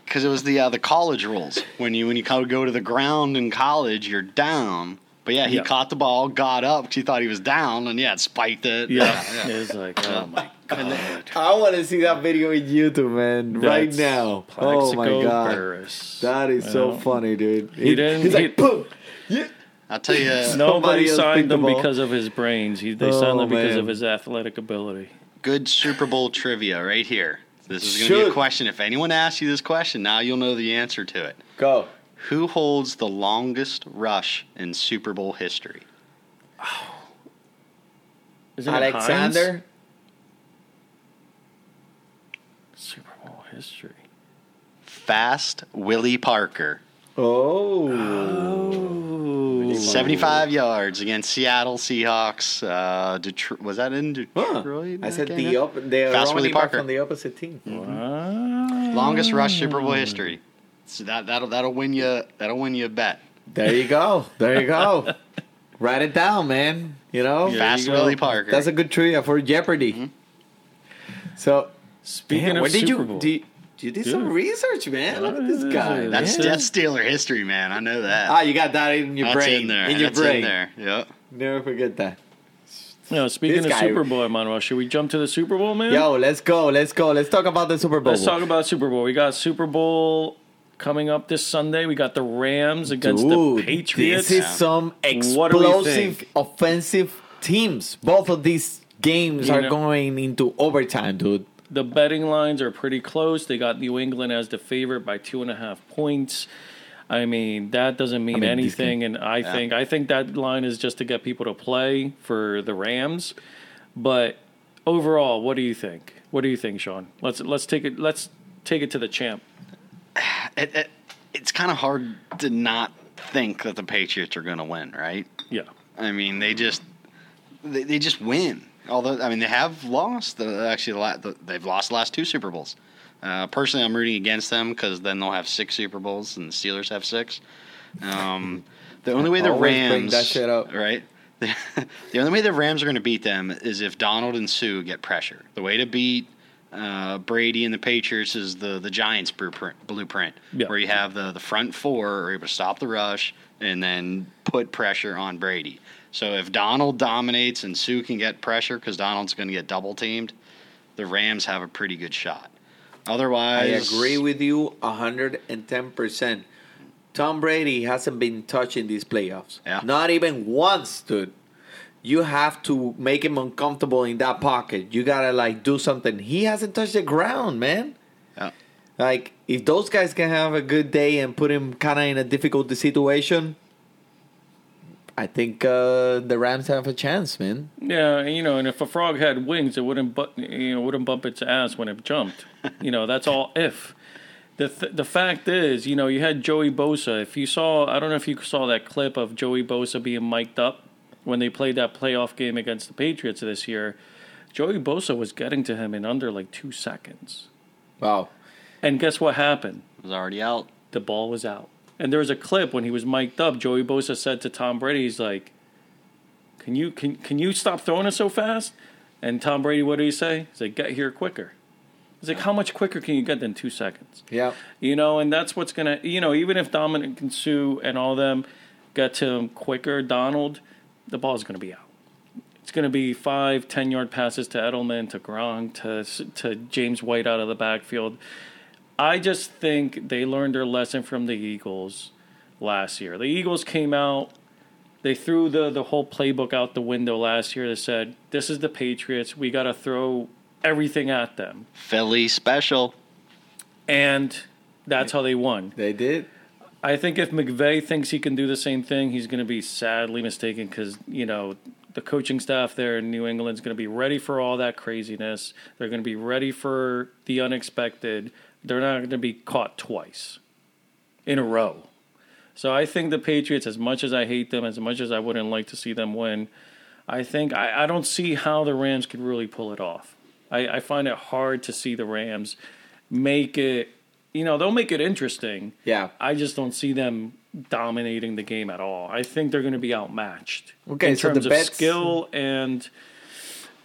Because it was the uh, the college rules. When you when you kind of go to the ground in college, you're down. But yeah, he Yeah. caught the ball, got up because he thought he was down, and yeah, it spiked it. Yeah. It's like, oh my God. I want to see that video in YouTube, man, right That's now. Oh my god, Burress. that is so funny, dude. he didn't- He's he- like, boom. Yeah. I'll tell you, Nobody signed picked the him because of his brains. He, they Oh, signed him because man. of his athletic ability. good Super Bowl trivia right here. This is going to be a question. If anyone asks you this question, now you'll know the answer to it. Go. Who holds the longest rush in Super Bowl history? Isn't it Hines? Alexander. Super Bowl history. Fast Willie Parker. Oh. 75 yards against Seattle Seahawks. Uh, Detroit was that in Huh. Detroit? I said the game? op- the Fast Willie Parker. from the opposite team. Wow. longest rush Super Bowl history. So that that'll that'll win you that'll win you a bet. There you go. There you go. Write it down, man. You know, Yeah. Fast you. Willie Parker. that's a good trivia for Jeopardy. So, Speaking damn, of where did Super you Bowl, do? You, you did some research, man. Look at this guy. That's man. that's Steeler history, man. I know that. Ah, you got that in your that's brain. in there. In your that's brain. in there. Yep. Never forget that. you know, speaking This of guy- Super Bowl, Emmanuel, should we jump to the Super Bowl, man? Yo, let's go. Let's go. Let's talk about the Super Bowl. Let's talk about Super Bowl. We got Super Bowl coming up this Sunday. We got the Rams against Dude, the Patriots. This is some What do we explosive offensive teams. Both of these games You are know- going into overtime, dude. The betting lines are pretty close. They got New England as the favorite by two and a half points. I mean, that doesn't mean, I mean, anything, and I think I think that line is just to get people to play for the Rams. But overall, what do you think? What do you think, Sean? Let's let's take it. Let's take it to the champ. It, it, it's kind of hard to not think that the Patriots are going to win, right? Yeah. I mean, they just they, they just win. Although I mean, they have lost. The, actually, the, the, they've lost the last two Super Bowls. Uh, personally, I'm rooting against them because then they'll have six Super Bowls and the Steelers have six. Um, the only way the Rams, that shit up. right? the only way the Rams are going to beat them is if Donald and Suh get pressure. The way to beat uh, Brady and the Patriots is the the Giants blueprint, blueprint Yeah. where you have the the front four are able to stop the rush and then put pressure on Brady. So if Donald dominates and Suh can get pressure because Donald's going to get double teamed, the Rams have a pretty good shot. Otherwise, I agree with you 110%. Tom Brady hasn't been touched in these playoffs. Yeah. Not even once, dude. You have to make him uncomfortable in that pocket. You gotta like do something. He hasn't touched the ground, man. Yeah. Like if those guys can have a good day and put him kind of in a difficult situation, I think uh, the Rams have a chance, man. Yeah, you know, and if a frog had wings, it wouldn't bu- you know wouldn't bump its ass when it jumped. you know, that's all if. The th- the fact is, you know, you had Joey Bosa. If you saw, I don't know if you saw that clip of Joey Bosa being mic'd up when they played that playoff game against the Patriots this year. Joey Bosa was getting to him in under like two seconds. Wow. And guess what happened? was already out. the ball was out. And there was a clip when he was mic'd up. Joey Bosa said to Tom Brady, "He's like, can you can can you stop throwing it so fast?" And Tom Brady, what did he say? He's like, "Get here quicker." He's like, "How much quicker can you get than two seconds?" Yeah. You know, and that's what's gonna, you know, even if Dominic and Suh and all them get to him quicker, Donald, the ball's gonna be out. It's gonna be five, ten yard passes to Edelman, to Gronk, to to James White out of the backfield. I just think they learned their lesson from the Eagles last year. The Eagles came out, they threw the the whole playbook out the window last year. They said, "This is the Patriots. We got to throw everything at them," Philly special. and that's how they won. They did. I think if McVay thinks he can do the same thing, he's going to be sadly mistaken because you know the coaching staff there in New England's going to be ready for all that craziness. They're going to be ready for the unexpected. They're not going to be caught twice in a row. So I think the Patriots, as much as I hate them, as much as I wouldn't like to see them win, I think I, I don't see how the Rams could really pull it off. I, I find it hard to see the Rams make it. You know, they'll make it interesting. Yeah. I just don't see them dominating the game at all. I think they're going to be outmatched Okay, in so the terms of bets- skill and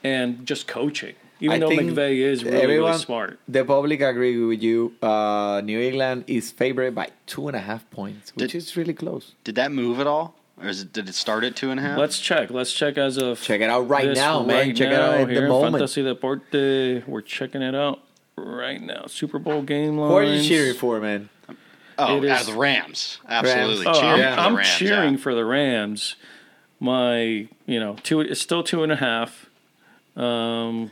and just coaching. Even I though think McVay is really, everyone- really smart. The public agree with you. Uh, New England is favored by two and a half points, which Did- is really close. Did that move at all, or is it, did it start at two and a half? Let's check. Let's check as of Check it out right this now, man. right Check it out at the here moment. Fantasy Deporte. We're checking it out right now. Super Bowl game lines. Who are you cheering for, man? oh, it out is- of the Rams. Absolutely. Oh, cheering I'm, for I'm Rams, cheering yeah. for the Rams. My, you know, two. It's still two and a half. Um,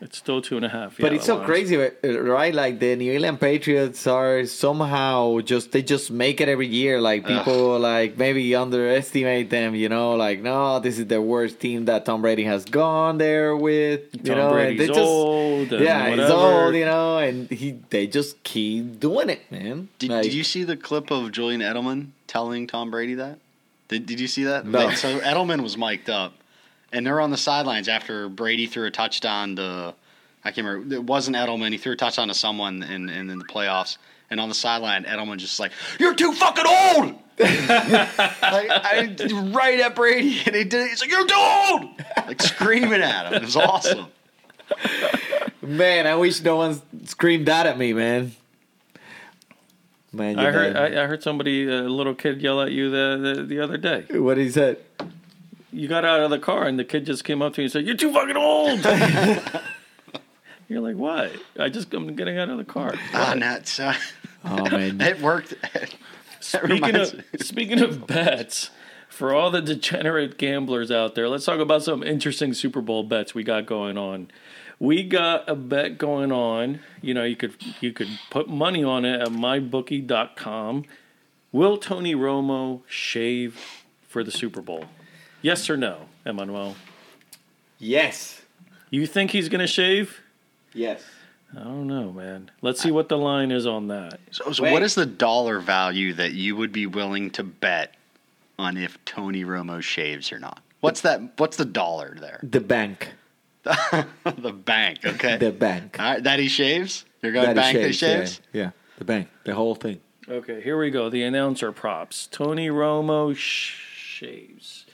it's still two and a half. But yeah, it's so lines. crazy, right? Like the New England Patriots are somehow just they just make it every year. Like people like maybe underestimate them. You know, like no, this is the worst team that Tom Brady has gone there with. You Tom know, Brady's and they just old and yeah, he's old. You know, and he they just keep doing it, man. Did, Like, did you see the clip of Julian Edelman telling Tom Brady that? Did, did you see that? No. Like, so Edelman was mic'd up, and they're on the sidelines after Brady threw a touchdown to, I can't remember, it wasn't Edelman. He threw a touchdown to someone in, in, in the playoffs. And on the sideline, Edelman just like, "You're too fucking old." like, I, right at Brady, and he did. He's like, "You're too old!" Like screaming at him. It was awesome. Man, I wish no one screamed that at me, man. Man, I heard I, I heard somebody, a little kid, yell at you the, the the other day. what he said. You got out of the car, and the kid just came up to you and said, "You're too fucking old." You're like, "What?" I just I'm getting out of the car. Ah, nuts. Uh, Oh man, it worked. Speaking of speaking of bets, for all the degenerate gamblers out there, let's talk about some interesting Super Bowl bets we got going on. We got a bet going on. You know, you could you could put money on it at mybookie.com. Will Tony Romo shave for the Super Bowl? Yes or no, Emmanuel? yes, You think he's going to shave? yes. I don't know, man. Let's see what the line is on that. So, so what is the dollar value that you would be willing to bet on if Tony Romo shaves or not? What's that? What's the dollar there? The bank. the bank. Okay. The bank. All right, that he shaves. You're going That bank shaves, that he shaves. Yeah, yeah, the bank. The whole thing. Okay, here we go. The announcer props. Tony Romo sh- shaves.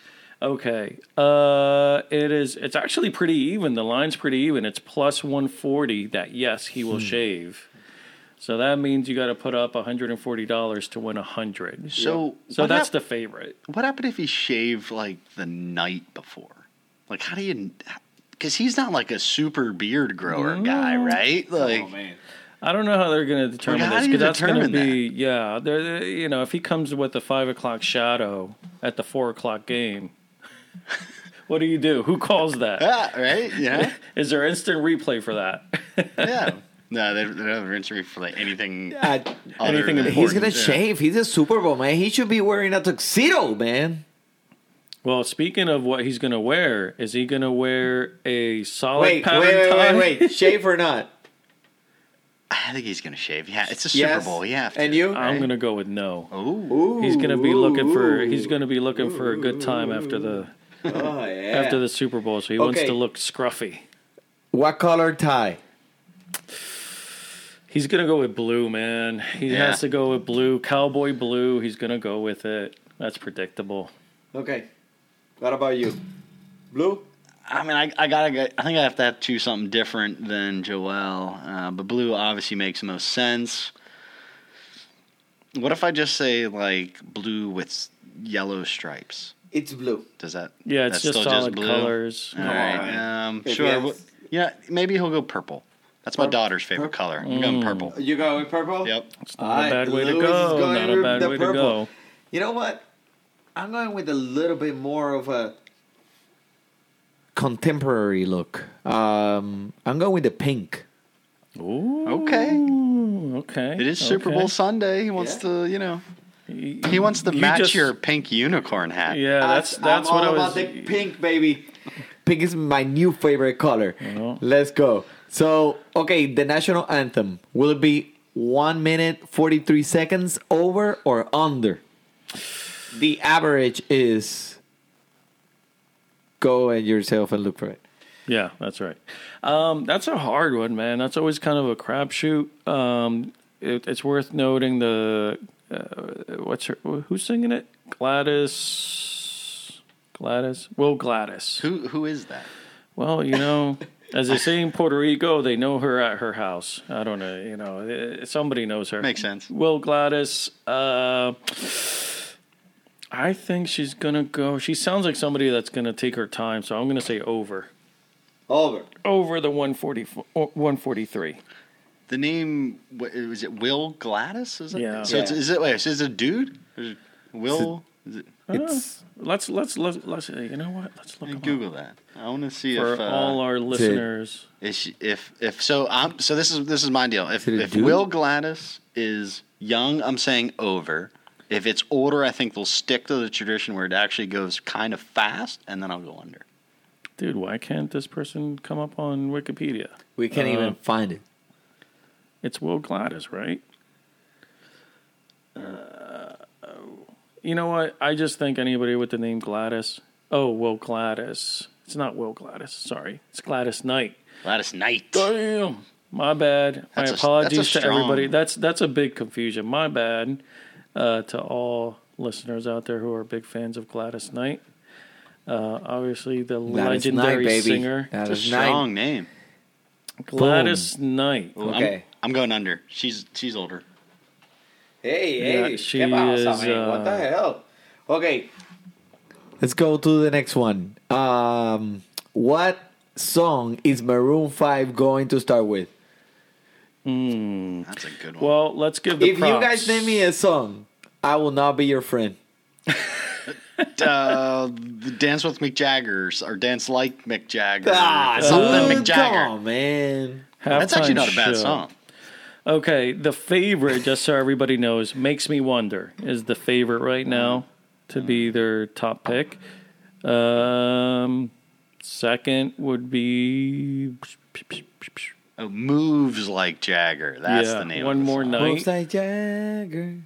Okay. Uh it is it's actually pretty even. The line's pretty even. It's plus 140 that yes, he will shave. So that means you got to put up $140 to win 100. So So that's hap- the favorite. What happened if he shaved like the night before? Like, how do you? Because he's not like a super beard grower guy, right? Like, I don't know how they're going to determine how this do you because that's going to determine be yeah. They're, they're- you know if he comes with the five o'clock shadow at the four o'clock game, what do you do? Who calls that? ah, right? Yeah, Is there instant replay for that? yeah. No, they, they don't have injury for like anything. Uh, anything important. he's gonna Yeah. shave. He's a Super Bowl man. He should be wearing a tuxedo, man. Well, speaking of what he's going to wear, is he going to wear a solid Wait, wait, pattern wait, tie? wait, wait. Shave or not? I think he's gonna shave. Yeah, it's a Super Yes. Bowl. Yeah. And you? I'm going to go with no. Ooh. He's going to be looking for he's going to be looking for a good time after the Oh yeah. after the Super Bowl, so he wants Okay. to look scruffy. what color tie? He's going to go with blue, man. He Yeah. has to go with blue, cowboy blue. He's going to go with it. That's predictable. Okay. What about you? Blue. I mean, I, I gotta. Get, I think I have to have to choose something different than Joel. Uh, but blue obviously makes the most sense. What if I just say like blue with yellow stripes? It's blue. Does that? Yeah, it's that's just still solid blue? colors. All right. Um, sure. yes. Yeah, maybe he'll go purple. That's my Purple? daughter's favorite color. I'm Mm. going purple. You go with purple. Yep. It's not a bad way Lewis is go. going Not a bad the way to purple. go. You know what? I'm going with a little bit more of a contemporary look. Um, I'm going with the pink. Ooh, Okay. okay. It is Super okay. Bowl Sunday. He wants Yeah. to, you know, he wants to You match just- your pink unicorn hat. Yeah, that's that's I'm what I was. about the pink, baby. Pink is my new favorite color. know. Let's go. So, okay, the national anthem will it be one minute forty three seconds over or under? The average is. Go at yourself and look for it. Yeah, that's right. Um, that's a hard one, man. That's always kind of a crapshoot. Um, it, it's worth noting the uh, what's her who's singing it? Gladys. Gladys. Will Gladys. Who who is that? Well, you know, as they say in Puerto Rico, they know her at her house. I don't know. You know, eh, somebody knows her. Makes sense. Will Gladys. Uh, I think she's gonna go. She sounds like somebody that's gonna take her time, so I'm gonna say over. Over. Over the 140, 143. The name what, was it Will Gladys? Is it? Yeah. So It's, Yeah. is it wait? Is it a dude? Is it Will? Is it, It's Let's let's let's let's. You know what? Let's look 'em up. Google that. I want to see for if uh, all our listeners. is she- if if so. I'm so this is this is my deal. If Is it a if dude? Will Gladys is young, I'm saying over. If it's older, I think they'll stick to the tradition where it actually goes kind of fast, and then I'll go under. Dude, why can't this person come up on Wikipedia? we can't Uh, even find it. It's Will Gladys, right? Uh, you know what? I just think anybody with the name Gladys. Oh, Will Gladys. It's not Will Gladys. Sorry, it's Gladys Knight. Gladys Knight. Damn. My bad. That's My apologies that's a to everybody. That's that's a big confusion. My bad uh, to all listeners out there who are big fans of Gladys Knight. Uh, obviously, the Gladys legendary Knight, baby. singer It's a Gladys Knight. strong name. Gladys Knight. Well, Okay. I'm, I'm going under. She's she's older. Hey, Yeah, hey, she ¿qué pasa, is, man? what the uh, hell? Okay, let's go to the next one. Um, what song is Maroon Five going to start with? That's a good one. Well, let's give the if you guys props. name me a song, I will not be your friend. uh, dance with Mick Jagger or dance like Mick Jagger. Ah, something dude, Mick Jagger. Come on, man. That's actually not a bad show. song. Okay, the favorite, just so everybody knows, makes me wonder is the favorite right now to be their top pick. Um, second would be Oh, moves like Jagger. That's Yeah, the name. One of the More song. Night. Moves like Jagger.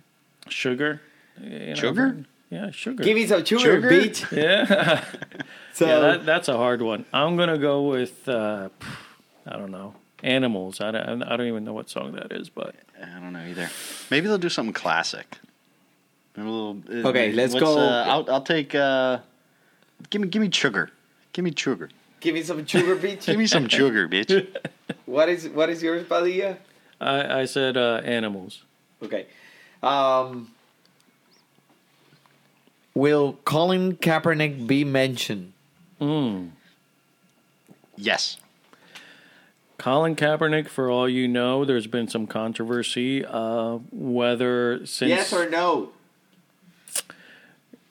Sugar. You know, Sugar? Yeah, sugar. Give me some sugar, Sugar? bitch. yeah. So yeah, that, that's a hard one. I'm gonna go with uh, I don't know animals. I don't, I don't even know what song that is, but I don't know either. Maybe they'll do something classic. Maybe a little, uh, Okay, let's go- Uh, I'll, I'll take. Uh, give me, give me sugar. Give me sugar. give me some sugar, bitch. Give me some sugar, bitch. what is what is yours, Padilla? I, I said uh, animals. Okay. Um, will Colin Kaepernick be mentioned? Mm. Yes. Colin Kaepernick, for all you know, there's been some controversy uh, whether since yes or no?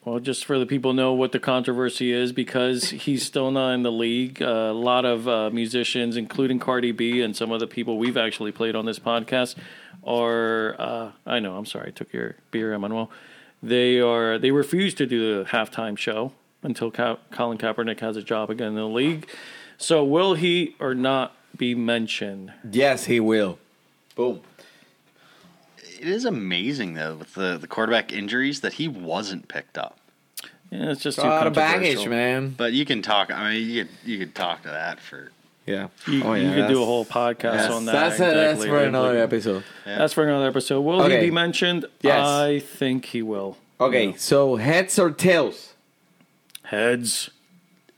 Well, just for the people know what the controversy is, because he's still not in the league. Uh, a lot of uh, musicians, including Cardi B and some of the people we've actually played on this podcast, are. Uh, I know. I'm sorry. I took your beer, Emmanuel. They are. They refuse to do the halftime show until Ka- Colin Kaepernick has a job again in the league. So, will he or not be mentioned? Yes, he will. Boom. It is amazing though with the, the quarterback injuries that he wasn't picked up. Yeah, it's just A too lot of baggage, man. But you can talk. I mean, you could you could talk to that for. Yeah. You, Oh, you could do a whole podcast That's, on that. that's, that's for another episode. Yeah. That's for another episode. Will Okay. he be mentioned? Yes. I think he will. Okay, Yeah. so heads or tails? Heads.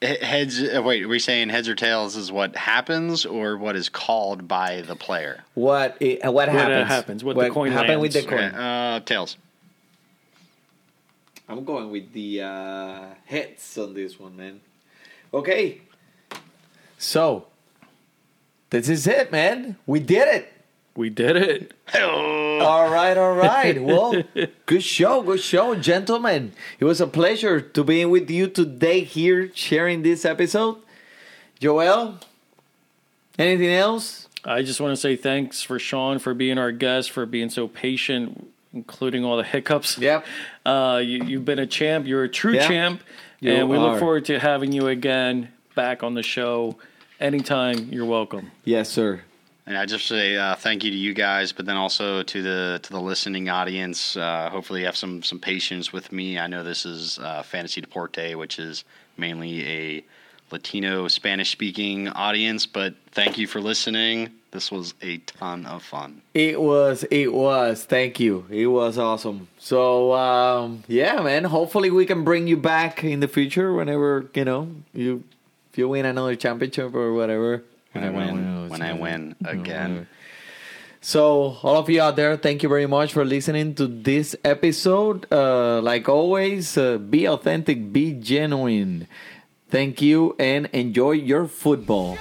He- Heads. Uh, wait, are we saying heads or tails is what happens or what is called by the player? What i- uh, what uh, happens? happens, what the coin happened with the coin? Okay, uh, tails. I'm going with the uh, heads on this one, man. Okay. So, this is it, man. We did it. We did it. All right, all right. Well, good show, good show, gentlemen. It was a pleasure to be with you today here sharing this episode. Joel, anything else? I just want to say thanks for Sean for being our guest, for being so patient, including all the hiccups. Yep. Uh, you, you've been a champ. You're a true Yeah. champ. You and we are. look forward to having you again back on the show. Anytime, you're welcome. Yes, sir. And I just say uh, thank you to you guys, but then also to the to the listening audience. Uh, hopefully, you have some some patience with me. I know this is uh, Fantasy Deporte, which is mainly a Latino Spanish speaking audience, but thank you for listening. This was a ton of fun. It was, it was. Thank you. It was awesome. So, um, yeah, man. Hopefully, we can bring you back in the future whenever you know you if you win another championship or whatever. When I win, when I win again. So, all of you out there, thank you very much for listening to this episode. Uh, like always, uh, be authentic, be genuine. Thank you, and enjoy your football.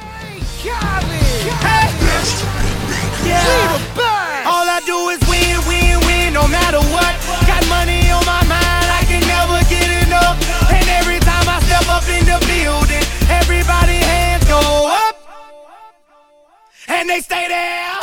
All I do is win, win, win, no matter what. Got money on my mind, I can never get enough. And every time I step up in the building, And they stay there